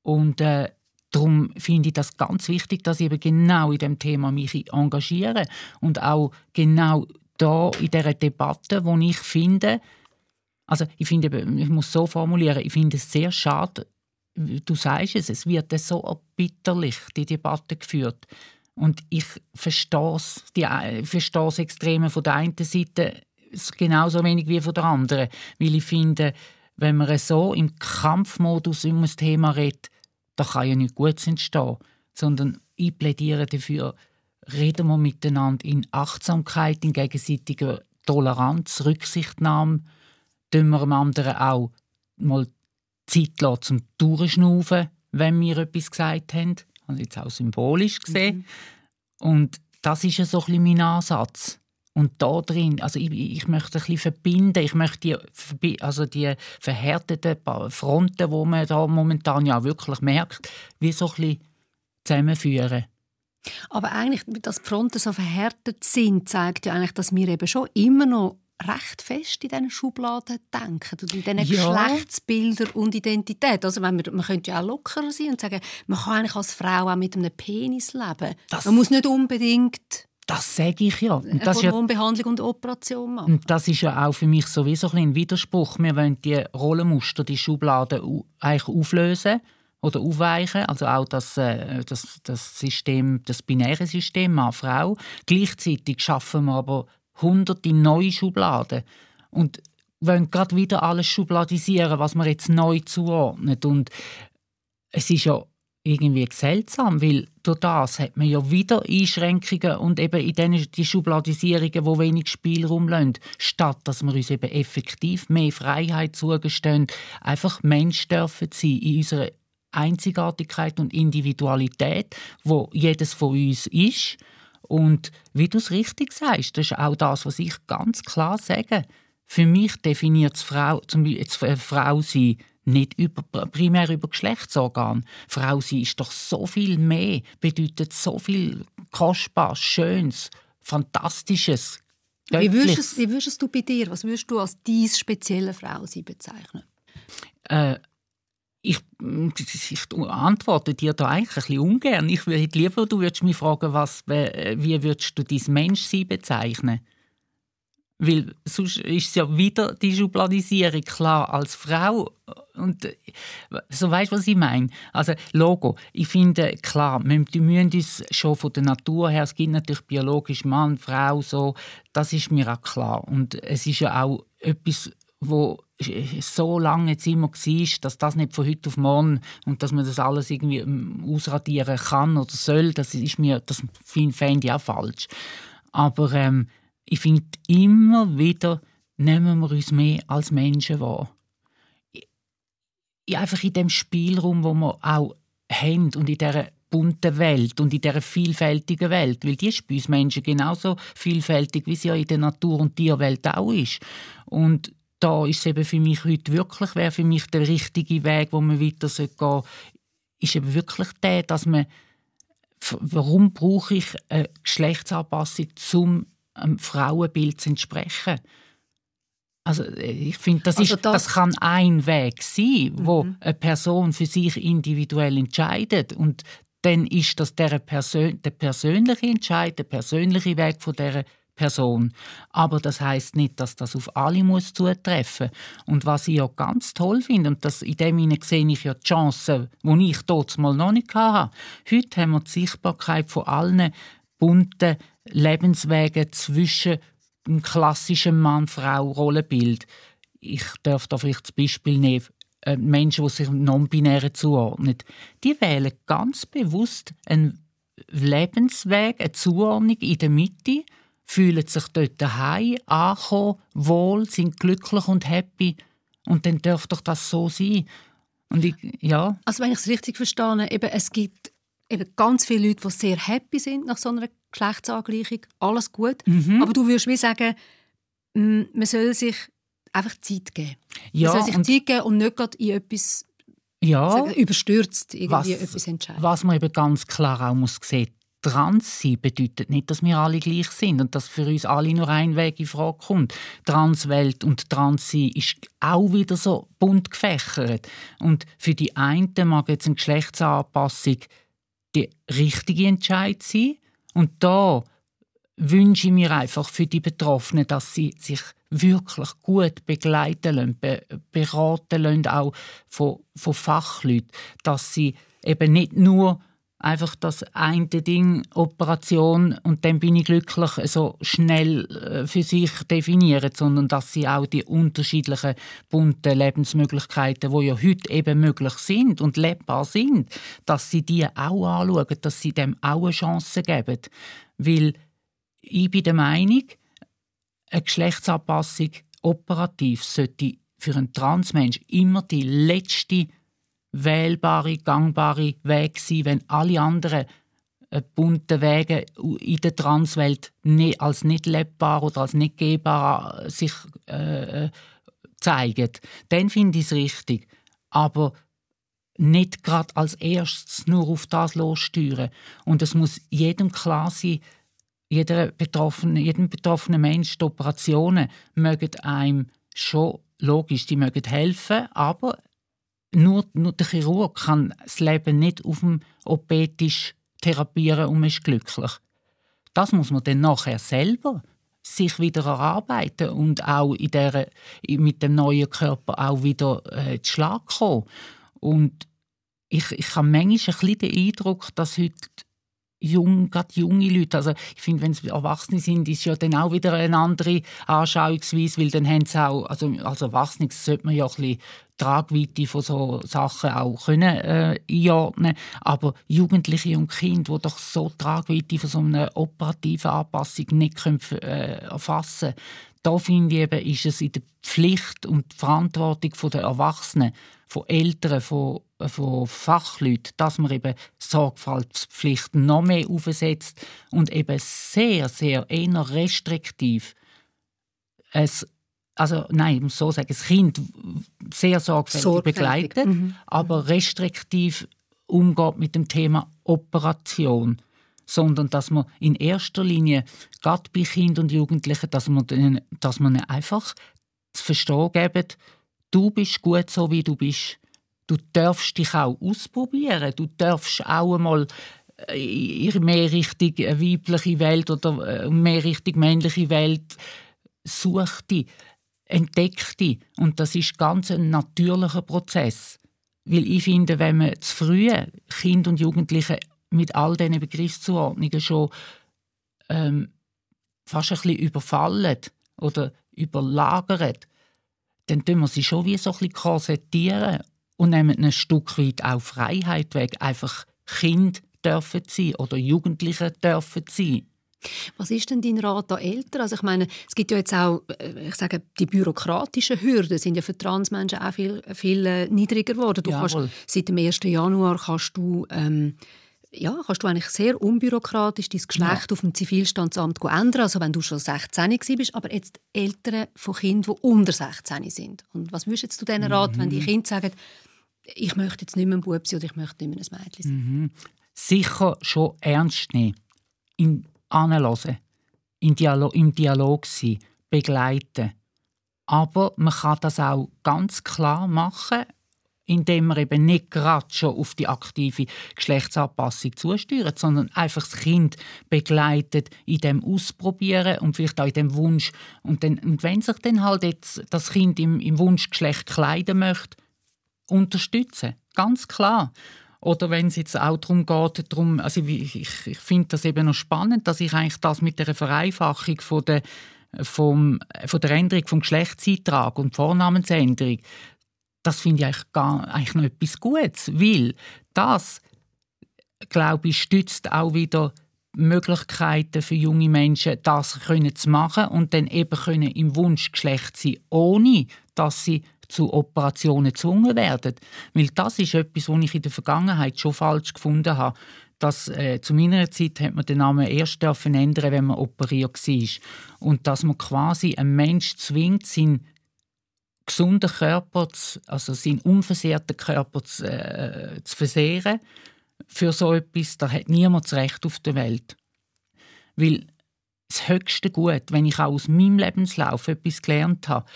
Und äh, darum finde ich das ganz wichtig, dass ich eben genau in dem Thema mich engagiere und auch genau da in dieser Debatte, wo ich finde, also ich finde, ich muss so formulieren, ich finde es sehr schade, du sagst es, es wird so bitterlich die Debatte geführt. Und ich verstehe das Extreme von der einen Seite genauso wenig wie von der anderen. Weil ich finde, wenn man so im Kampfmodus um ein Thema redet, da kann ja nichts Gutes entstehen. Sondern ich plädiere dafür, reden wir miteinander in Achtsamkeit, in gegenseitiger Toleranz, Rücksichtnahme, tun wir dem anderen auch mal Zeit lassen, zum Durchschnaufen, wenn wir etwas gesagt haben also jetzt auch symbolisch gesehen. Mhm. Und das ist ja so ein bisschen mein Ansatz. Und da drin, also ich, ich möchte ein bisschen verbinden, ich möchte die, also die verhärteten Fronten, die man da momentan ja wirklich merkt, wie so ein bisschen zusammenführen. Aber eigentlich, dass die Fronten so verhärtet sind, zeigt ja eigentlich, dass wir eben schon immer noch recht fest in diesen Schubladen denken und in diesen ja. Geschlechtsbildern und Identität. Also wir, man könnte ja auch lockerer sein und sagen, man kann eigentlich als Frau auch mit einem Penis leben. Das, man muss nicht unbedingt das sage ich ja. Und das Hormonbehandlung und Operation machen. Und das ist ja auch für mich sowieso ein Widerspruch. Wir wollen die Rollenmuster, die Schubladen eigentlich auflösen oder aufweichen, also auch das, äh, das, das System, das binäre System Mann-Frau. Gleichzeitig schaffen wir aber hunderte neue Schubladen und wollen gerade wieder alles schubladisieren, was man jetzt neu zuordnet. Und es ist ja irgendwie seltsam, weil durch das hat man ja wieder Einschränkungen und eben in denen die Schubladisierungen, wo wenig Spielraum lassen, statt dass wir uns eben effektiv mehr Freiheit zugestehen, einfach Mensch dürfen sein in unserer Einzigartigkeit und Individualität, wo jedes von uns ist und wie du es richtig sagst, das ist auch das, was ich ganz klar sage. Für mich definiert Frau, zum Beispiel Frau sein nicht über, primär über Geschlechtsorgan. Frau sein ist doch so viel mehr, bedeutet so viel Kostbares, Schönes, Fantastisches. Wie würdest, wie würdest du bei dir, was würdest du als dies spezielle Frau sein bezeichnen? Äh, ich, ich antworte dir da eigentlich ein bisschen ungern. Ich würde lieber, du würdest mich fragen, was, wie würdest du dein Menschsein bezeichnen? Weil sonst ist ja wieder die Schubladisierung klar als Frau. Und so weißt du, was ich meine? Also Logo. Ich finde klar, wir müssen uns schon von der Natur her, es gibt natürlich biologisch Mann, Frau, so. Das ist mir auch klar. Und es ist ja auch etwas, wo so lange jetzt immer war, dass das nicht von heute auf morgen und dass man das alles irgendwie ähm, ausradieren kann oder soll, das ist mir, das fände ich auch falsch. Aber ähm, ich finde immer wieder, nehmen wir uns mehr als Menschen wahr. Einfach in dem Spielraum, wo wir auch haben und in dieser bunten Welt und in dieser vielfältigen Welt, weil die ist bei uns Menschen genauso vielfältig, wie sie ja in der Natur- und Tierwelt auch ist. Und da ist eben für mich heute wirklich, wäre für mich der richtige Weg, wo man weiter gehen sollte, ist eben wirklich der, dass man, warum brauche ich eine Geschlechtsanpassung, um einem Frauenbild zu entsprechen? Also ich finde, das, also das, das, kann ein Weg sein, wo mhm. eine Person für sich individuell entscheidet und dann ist das der, Persön der persönliche Entscheid, der persönliche Weg von der Person. Aber das heißt nicht, dass das auf alle muss zutreffen. Und was ich ja ganz toll finde, und das, in dem Sinne sehe ich ja die Chancen, die ich dort mal noch nicht hatte. Heute haben wir die Sichtbarkeit von allen bunten Lebenswegen zwischen dem klassischen Mann-Frau-Rollenbild. Ich darf da vielleicht das Beispiel nehmen. Äh, Menschen, die sich non-binären zuordnen, die wählen ganz bewusst einen Lebensweg, eine Zuordnung in der Mitte, fühlen sich dort daheim, angekommen, wohl, sind glücklich und happy. Und dann darf doch das so sein. Und ich, ja. Also wenn ich es richtig verstehe, eben, es gibt eben ganz viele Leute, die sehr happy sind nach so einer Geschlechtsangleichung, alles gut. Mhm. Aber du würdest wie sagen, mm, man soll sich einfach Zeit geben. Ja, man soll sich Zeit geben und nicht gerade in etwas ja, sagen, überstürzt irgendwie was, etwas entscheiden. Was man eben ganz klar auch muss sehen Trans sein bedeutet nicht, dass wir alle gleich sind und dass für uns alle nur ein Weg in Frage kommt. Transwelt und Transsein ist auch wieder so bunt gefächert. Und für die einen mag jetzt eine Geschlechtsanpassung die richtige Entscheid sein. Und da wünsche ich mir einfach für die Betroffenen, dass sie sich wirklich gut begleiten lassen, be beraten lassen, auch von, von Fachleuten, dass sie eben nicht nur einfach das eine Ding, Operation und dann bin ich glücklich, so schnell äh, für sich definieren, sondern dass sie auch die unterschiedlichen bunten Lebensmöglichkeiten, die ja heute eben möglich sind und lebbar sind, dass sie die auch anschauen, dass sie dem auch eine Chance geben. Weil ich bin der Meinung, eine Geschlechtsanpassung operativ sollte für einen Transmensch immer die letzte wählbare, gangbare Weg sein, wenn alle anderen äh, bunten Wege in der Transwelt nicht, als nicht lebbar oder als nicht gehbar äh, sich äh, äh, zeigen, dann finde ich es richtig. Aber nicht gerade als erstes nur auf das lossteuern. Und es muss jedem klar sein, jeder betroffene, jedem betroffenen Mensch, die Operationen mögen einem schon logisch, die mögen helfen, aber nur, nur der Chirurg kann das Leben nicht auf dem OP-Tisch therapieren und man ist glücklich. Das muss man dann nachher selber sich wieder erarbeiten und auch in der, mit dem neuen Körper auch wieder äh, zu Schlag kommen. Und ich, ich habe manchmal ein den Eindruck, dass heute jung, gerade junge Leute, also ich finde, wenn sie Erwachsene sind, ist ja dann auch wieder eine andere Anschauungsweise, weil dann haben sie auch, also als Erwachsene sollte man ja ein bisschen Tragweite von so Sachen auch können äh, einordnen, aber Jugendliche und Kinder, die doch so Tragweite von so einer operativen Anpassung nicht können, äh, erfassen da finde ich eben, ist es in der Pflicht und Verantwortung der Erwachsenen, von Eltern, von von Fachleuten, dass man eben Sorgfaltspflichten noch mehr aufsetzt und eben sehr, sehr eher restriktiv es, also nein, ich muss so sagen, das Kind sehr sorgfältig, sorgfältig. begleitet, mhm. aber restriktiv umgeht mit dem Thema Operation sondern dass man in erster Linie, gerade bei Kindern und Jugendlichen, dass man, denen, dass man einfach zu verstehen gibt, du bist gut so, wie du bist. Du darfst dich auch ausprobieren. Du darfst auch einmal äh, in mehr Richtung weibliche Welt oder äh, mehr Richtung männliche Welt such dich, entdeck dich. Und das ist ganz ein natürlicher Prozess. Weil ich finde, wenn man zu früh Kind und Jugendliche mit all diesen Begriffszuordnungen schon ähm, fast ein bisschen überfallen oder überlagert, dann tun wir sie schon wie so ein korsettieren und nehmen ein Stück weit auch Freiheit weg. Einfach Kind dürfen sein oder Jugendliche dürfen sein. Was ist denn dein Rat an Eltern? Also ich meine, es gibt ja jetzt auch, äh, ich sage, die bürokratischen Hürden sind ja für Transmenschen auch viel, viel äh, niedriger geworden. Du kannst, seit dem 1. Januar kannst du ähm, ja, kannst du eigentlich sehr unbürokratisch dein Geschlecht ja. auf dem Zivilstandsamt ändern, also wenn du schon 16 bist, aber jetzt Eltern von Kindern, die unter 16 sind. Und was würdest du denen raten, mhm. wenn die Kinder sagen, ich möchte jetzt nicht mehr ein Bub sein oder ich möchte nicht mehr ein Mädchen sein? Mhm. Sicher schon ernst nehmen, in anhören, in Dialog, im Dialog sein, begleiten. Aber man kann das auch ganz klar machen, indem man eben nicht gerade schon auf die aktive Geschlechtsanpassung zusteuert, sondern einfach das Kind begleitet in dem Ausprobieren und vielleicht auch in dem Wunsch. Und, dann, und wenn sich dann halt jetzt das Kind im, im Wunschgeschlecht kleiden möchte, unterstützen. Ganz klar. Oder wenn es jetzt auch darum geht, darum, also ich, ich, ich finde das eben noch spannend, dass ich eigentlich das mit der Vereinfachung von der, vom, von der Änderung vom Geschlechtseintrag und Vornamensänderung, das finde ich eigentlich, gar, eigentlich noch etwas Gutes, weil das, glaube ich, stützt auch wieder Möglichkeiten für junge Menschen, das können zu machen und dann eben können im Wunschgeschlecht sein, ohne dass sie zu Operationen gezwungen werden. Weil das ist etwas, was ich in der Vergangenheit schon falsch gefunden habe. Dass, äh, zu meiner Zeit hat man den Namen erst dürfen ändern, wenn man operiert war. Und dass man quasi einen Mensch zwingt, seinen gesunden Körper, also seinen unversehrten Körper zu, äh, zu versehren, für so etwas, da hat niemand das Recht auf der Welt. Weil das höchste Gut, wenn ich auch aus meinem Lebenslauf etwas gelernt habe,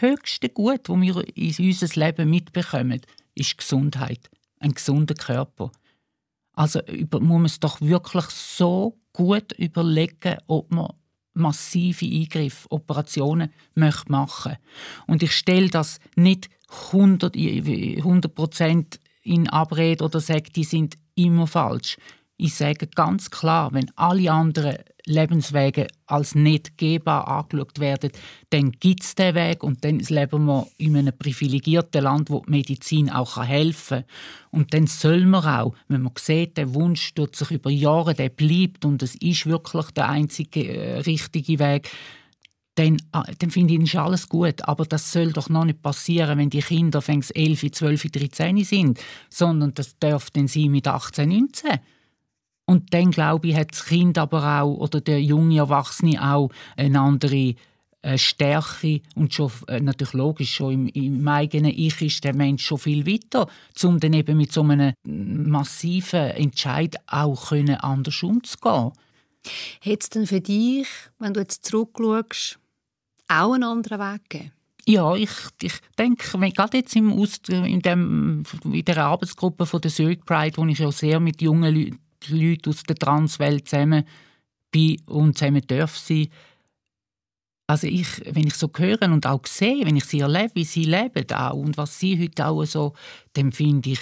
höchste Gut, das wir in unserem Leben mitbekommen, ist Gesundheit. Ein gesunder Körper. Also muss man es doch wirklich so gut überlegen, ob man massive Eingriffe, Operationen möchte machen Und ich stelle das nicht 100 Prozent in Abrede oder sage, die sind immer falsch. Ich sage ganz klar, wenn alle anderen Lebenswege als nicht gehbar angeschaut werden, dann gibt es diesen Weg und dann leben wir in einem privilegierten Land, wo die Medizin auch helfen kann. Und dann soll man auch, wenn man sieht, der Wunsch tut sich über Jahre, der bleibt und es ist wirklich der einzige äh, richtige Weg, dann, äh, dann finde ich, ist alles gut. Aber das soll doch noch nicht passieren, wenn die Kinder 11, 12, 13 sind, sondern das darf dann mit 18, 19 Und dann, glaube ich, hat das Kind aber auch, oder der junge Erwachsene auch eine andere äh, Stärke und schon, äh, natürlich logisch, schon im, im, eigenen Ich ist der Mensch schon viel weiter, um dann eben mit so einem massiven Entscheid auch können anders umzugehen. Hätte es denn für dich, wenn du jetzt zurückschaust, auch einen anderen Weg gegeben? Ja, ich, ich denke, wenn, gerade jetzt im Aus, in, dem, in der Arbeitsgruppe von der Zurich Pride, wo ich ja sehr mit jungen Leuten Leute aus der Transwelt zusammen bin und zusammen darf sein. Also ich, wenn ich so höre und auch sehe, wenn ich sie erlebe, wie sie leben auch und was sie heute auch so, dann finde ich,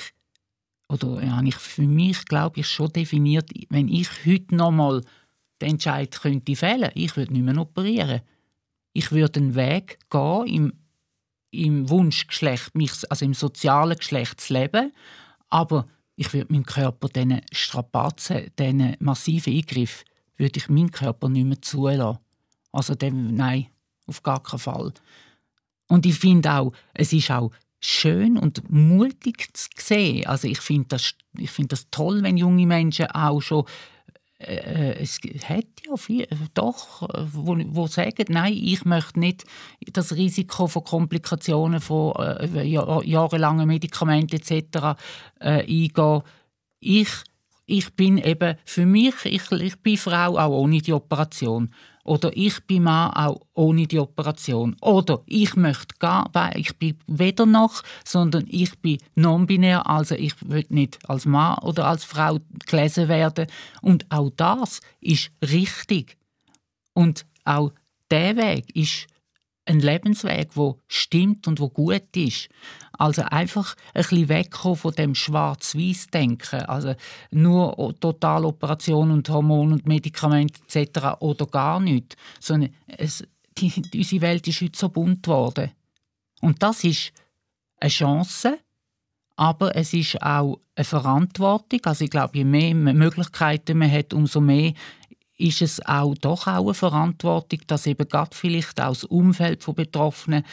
oder ja, ich für mich glaube ich schon definiert, wenn ich heute nochmal den Entscheid könnte fällen, ich würde nicht mehr operieren. Ich würde einen Weg gehen im, im Wunschgeschlecht, also im sozialen Geschlecht zu leben, aber ich würde meinem Körper diesen Strapazen, diesen massiven Eingriff, würde ich meinem Körper nicht mehr zulassen. Also dem, nein, auf gar keinen Fall. Und ich finde auch, es ist auch schön und mutig zu sehen. Also ich finde das, find das toll, wenn junge Menschen auch schon es hat ja viel, doch, wo, wo sagen, nein, ich möchte nicht das Risiko von Komplikationen von äh, jahrelangen Medikamenten etc. Äh, eingehen. Ich, ich bin eben für mich, ich, ich bin Frau auch ohne die Operation. Oder ich bin Mann auch ohne die Operation. Oder ich möchte gar, ich bin weder noch, sondern ich bin non-binär, also ich will nicht als Mann oder als Frau gelesen werden. Und auch das ist richtig. Und auch der Weg ist ein Lebensweg, wo stimmt und wo gut ist. Also einfach ein bisschen wegkommen von dem Schwarz-Weiß-Denken. Also nur Totaloperationen und Hormone und Medikamente etc. oder gar nicht. Sondern es, die, unsere Welt ist heute so bunt geworden. Und das ist eine Chance, aber es ist auch eine Verantwortung. Also ich glaube, je mehr Möglichkeiten man hat, umso mehr ist es auch doch auch eine Verantwortung, dass eben gerade vielleicht das Umfeld von Betroffenen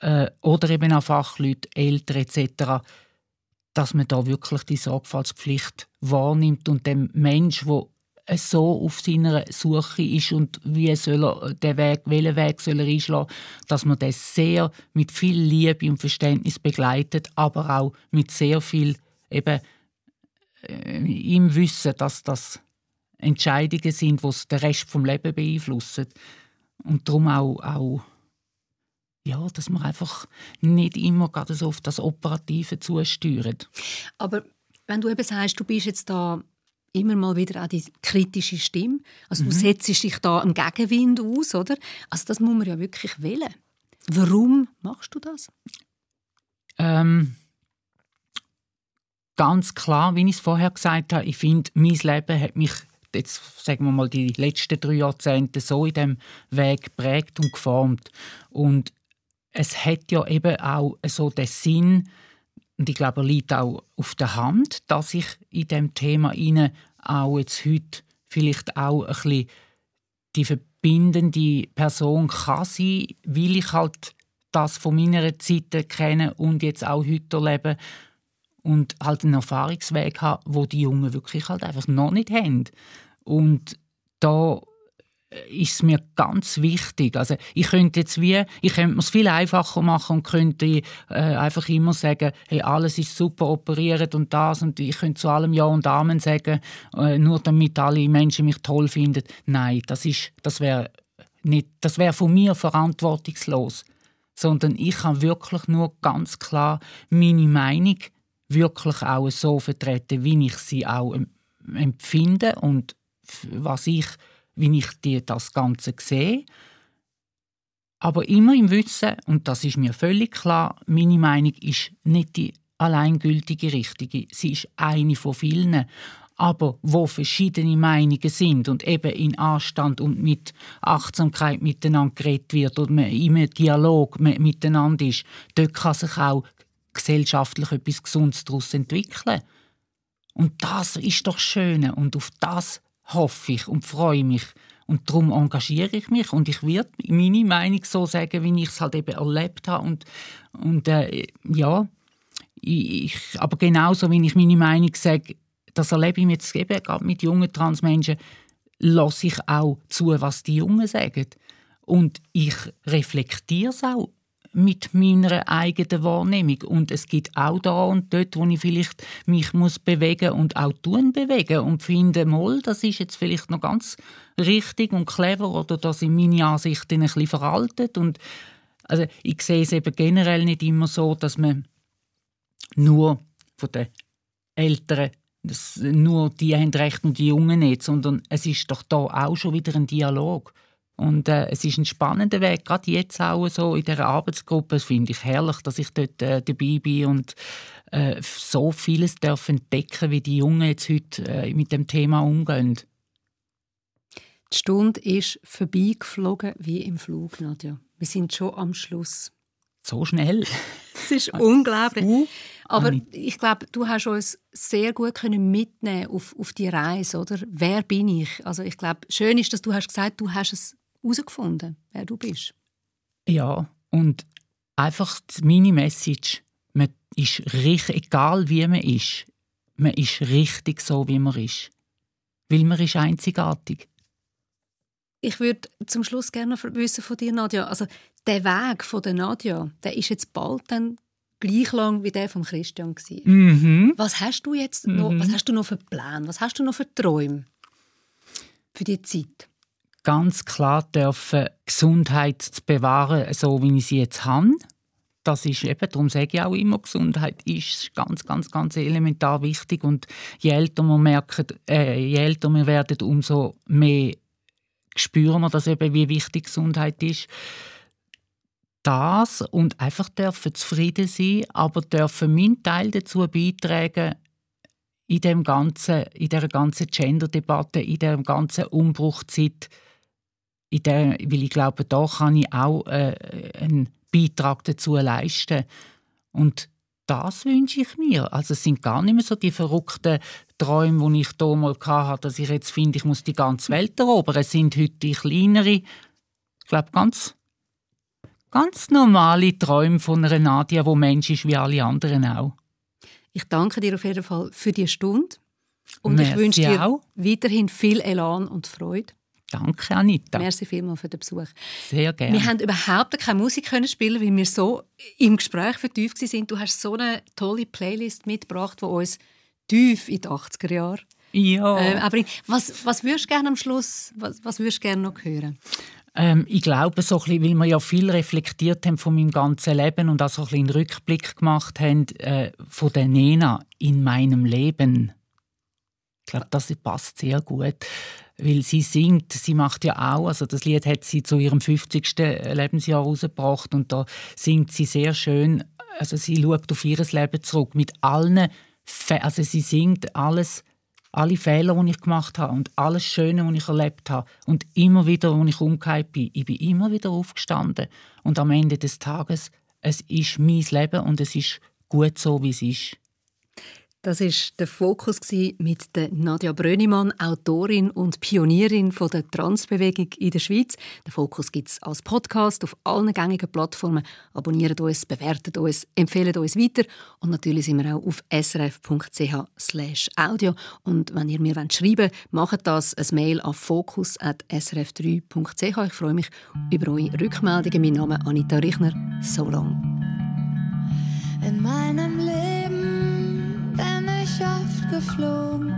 äh, oder eben auch Fachleute, Eltern etc., dass man da wirklich die Sorgfaltspflicht wahrnimmt und dem Mensch, wo so auf seiner Suche ist und wie soll er den Weg, welchen Weg soll er einschlagen, dass man das sehr mit viel Liebe und Verständnis begleitet, aber auch mit sehr viel eben äh, im Wissen, dass das Entscheidungen sind, die den Rest vom Leben beeinflussen. Und darum auch, auch ja, dass man einfach nicht immer gerade so auf das Operative zusteuert. Aber wenn du eben sagst, du bist jetzt da immer mal wieder auch die kritische Stimme, also mhm. du setzt dich da im Gegenwind aus, oder? Also das muss man ja wirklich wählen. Warum machst du das? Ähm, ganz klar, wie ich es vorher gesagt habe, ich finde, mein Leben hat mich jetzt sagen wir mal die letzten drei Jahrzehnte so in dem Weg geprägt und geformt. Und es hat ja eben auch so den Sinn und ich glaube, er liegt auch auf der Hand, dass ich in dem Thema inne auch jetzt heute vielleicht auch ein bisschen die verbindende Person kann sein, weil ich halt das von meiner Zeit kenne und jetzt auch heute erlebe und halt einen Erfahrungsweg habe, wo die Jungen wirklich halt einfach noch nicht haben. Und da ist es mir ganz wichtig. Also ich könnte jetzt wie, ich könnte es viel einfacher machen und könnte äh, einfach immer sagen, hey, alles ist super operiert und das und ich könnte zu allem Ja und Amen sagen, äh, nur damit alle Menschen mich toll finden. Nein, das ist, das wäre nicht, das wäre von mir verantwortungslos. Sondern ich kann wirklich nur ganz klar meine Meinung wirklich auch so vertreten, wie ich sie auch empfinde und was ich, wie ich die, das Ganze sehe. Aber immer im Wissen, und das ist mir völlig klar, meine Meinung ist nicht die alleingültige richtige. Sie ist eine von vielen. Aber wo verschiedene Meinungen sind und eben in Anstand und mit Achtsamkeit miteinander geredet wird oder man im Dialog miteinander ist, dort kann sich auch gesellschaftlich etwas Gesundes daraus entwickeln. Und das ist doch schön und auf das hoffe ich und freue mich. Und darum engagiere ich mich und ich werde meine Meinung so sagen, wie ich es halt eben erlebt habe. Und, und äh, ja, ich, aber genauso, wie ich meine Meinung sage, das erlebe ich jetzt eben, gerade mit jungen Transmenschen, lasse ich auch zu, was die Jungen sagen. Und ich reflektiere es auch mit meiner eigenen Wahrnehmung. Und es gibt auch da und dort, wo ich vielleicht mich muss bewegen und auch tun bewegen und finde, mal, das ist jetzt vielleicht noch ganz richtig und clever oder das sind meine Ansichten ein bisschen veraltet. Und also ich sehe es eben generell nicht immer so, dass man nur von den Älteren nur die haben recht und die Jungen nicht, sondern es ist doch da auch schon wieder ein Dialog. Und äh, es ist ein spannender Weg, gerade jetzt auch so in dieser Arbeitsgruppe. Das finde ich herrlich, dass ich dort äh, dabei bin und äh, so vieles darf entdecken, wie die Jungen jetzt heute äh, mit dem Thema umgehen. Die Stunde ist vorbeigeflogen wie im Flug, Nadja. Wir sind schon am Schluss. So schnell. Es ist unglaublich. Uh, Aber ich glaube, du hast uns sehr gut können mitnehmen auf, auf die Reise, oder? Wer bin ich? Also ich glaube, schön ist, dass du hast gesagt, du hast es herausgefunden, wer du bist. Ja, und einfach meine Message, man ist richtig, egal wie man ist, man ist richtig so, wie man ist. Weil man ist einzigartig. Ich würde zum Schluss gerne wissen von dir, Nadja. Also der Weg von der Nadja, der ist jetzt bald dann gleich lang wie der von Christian Mhm. Was hast du jetzt noch? Was mhm. hast du noch für Pläne? Was hast du noch für Träume für die Zeit? Ganz klar dürfen Gesundheit zu bewahren, so wie ich sie jetzt habe. Das ist eben, darum sage ich auch immer, Gesundheit ist ganz, ganz, ganz elementar wichtig. Und je älter wir merken, äh, je älter wir werden, umso mehr spüren wir, dass eben, wie wichtig Gesundheit ist. Das und einfach dürfen zufrieden sein, aber dürfen meinen Teil dazu beitragen, in dem ganzen, in der ganzen Gender-Debatte, in der ganzen Umbruchzeit, in der, weil ich glaube, da kann ich auch äh, einen Beitrag dazu leisten. Und das wünsche ich mir. Also es sind gar nicht mehr so die verrückten Träume, die ich mal hatte, dass ich jetzt finde, ich muss die ganze Welt erobern. Es sind heute die kleinere, ich glaube, ganz, ganz normale Träume von einer Nadia, die Mensch ist wie alle anderen auch. Ich danke dir auf jeden Fall für die Stunde und Merci ich wünsche dir auch. weiterhin viel Elan und Freude. Danke, Anita. Merci vielmals für den Besuch. Sehr gerne. Wir haben überhaupt keine Musik können spielen, weil wir so im Gespräch vertieft sind. Du hast so eine tolle Playlist mitgebracht, die uns tief in die 80er Jahre ja. Äh, aber was, was würdest du gerne am Schluss, was, was würdest du gerne noch hören? Ähm, ich glaube, so ein weil wir ja viel reflektiert haben von meinem ganzen Leben und auch so ein einen Rückblick gemacht haben äh, von der Nena in meinem Leben. Ich glaube, das passt sehr gut weil sie singt, sie macht ja auch, also das Lied hat sie zu ihrem 50. Lebensjahr rausgebracht und da singt sie sehr schön, also sie schaut auf ihr Leben zurück mit allen, Fe also sie singt alles, alle Fehler, die ich gemacht habe und alles Schöne, was ich erlebt habe und immer wieder, als ich umgekehrt bin, ich bin immer wieder aufgestanden und am Ende des Tages, es ist mein Leben und es ist gut so, wie es ist. Das ist der Fokus mit der Nadja Brönimann, Autorin und Pionierin der Transbewegung in der Schweiz. Der Fokus gibt es als Podcast auf allen gängigen Plattformen. Abonniert uns, bewertet uns, empfehlt uns weiter und natürlich sind wir auch auf srf.ch/audio. Und wenn ihr mir schreiben wollt, macht das ein Mail an fokus@srf3.ch. Ich freue mich über eure Rückmeldungen. Mein Name ist Anita Richner. So long. Geflogen,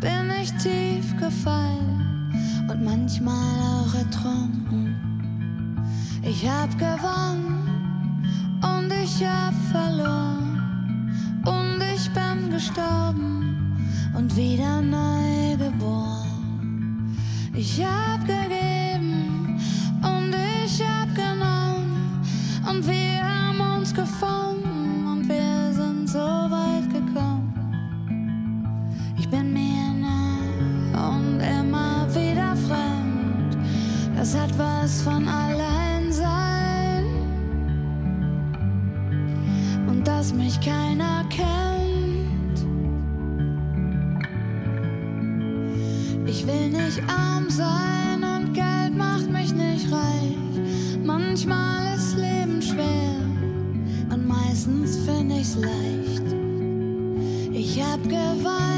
bin ich tief gefallen und manchmal auch ertrunken. Ich hab gewonnen und ich hab verloren und ich bin gestorben und wieder neu geboren. Ich hab gegeben Das hat was von allein sein und dass mich keiner kennt. Ich will nicht arm sein und Geld macht mich nicht reich. Manchmal ist Leben schwer und meistens finde ich's leicht. Ich hab geweint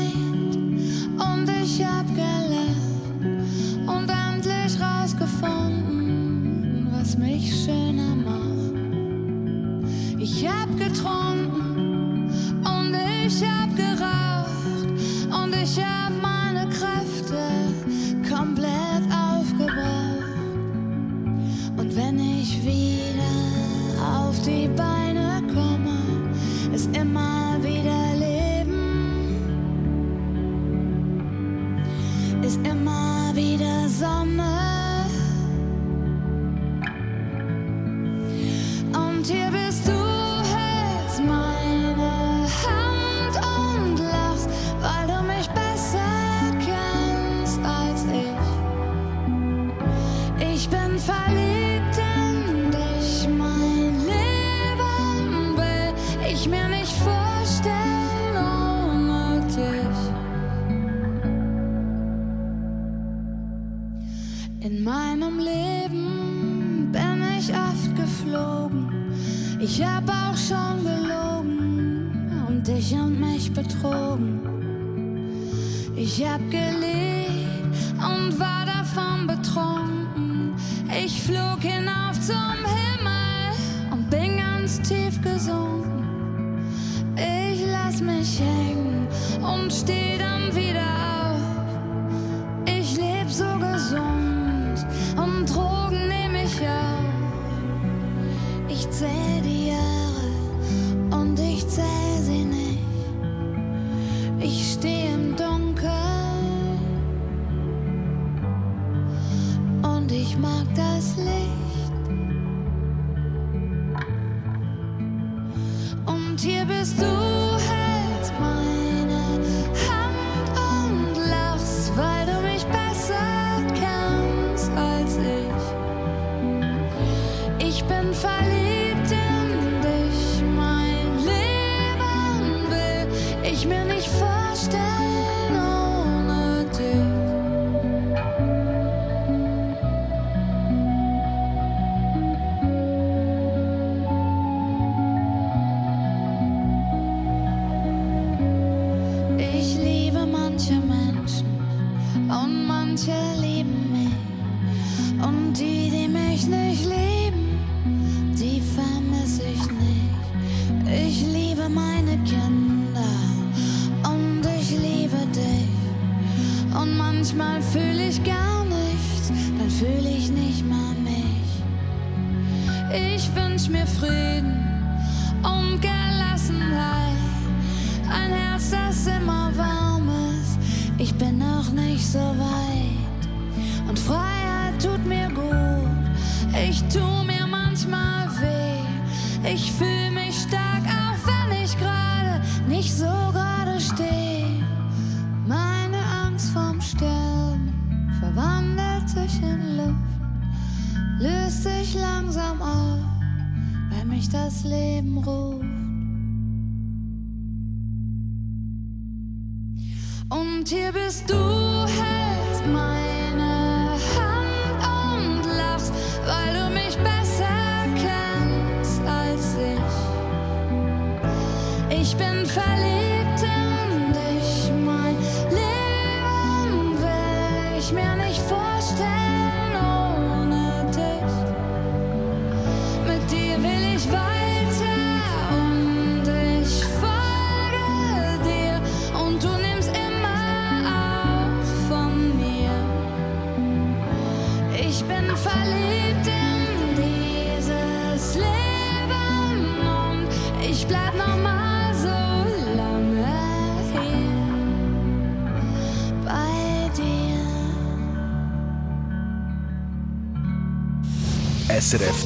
一瞬 Ich hab auch schon gelogen und dich und mich betrogen. Ich hab gelebt und war davon betrunken. Ich flog hinauf zum Und manchmal fühle ich gar nichts, dann fühle ich nicht mal mich. Ich wünsch mir Frieden und Gelassenheit. Ein Herz, das immer warm ist. Ich bin noch nicht so weit. Und Freiheit tut mir gut. Ich tu mir manchmal weh. Ich fühle mich stark, auch wenn ich gerade nicht so mich langsam auf, weil mich das Leben ruft. Und hier bist du.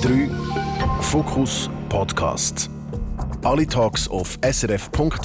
3 Fokus Podcast. Alle Talks auf srf.ch-audio.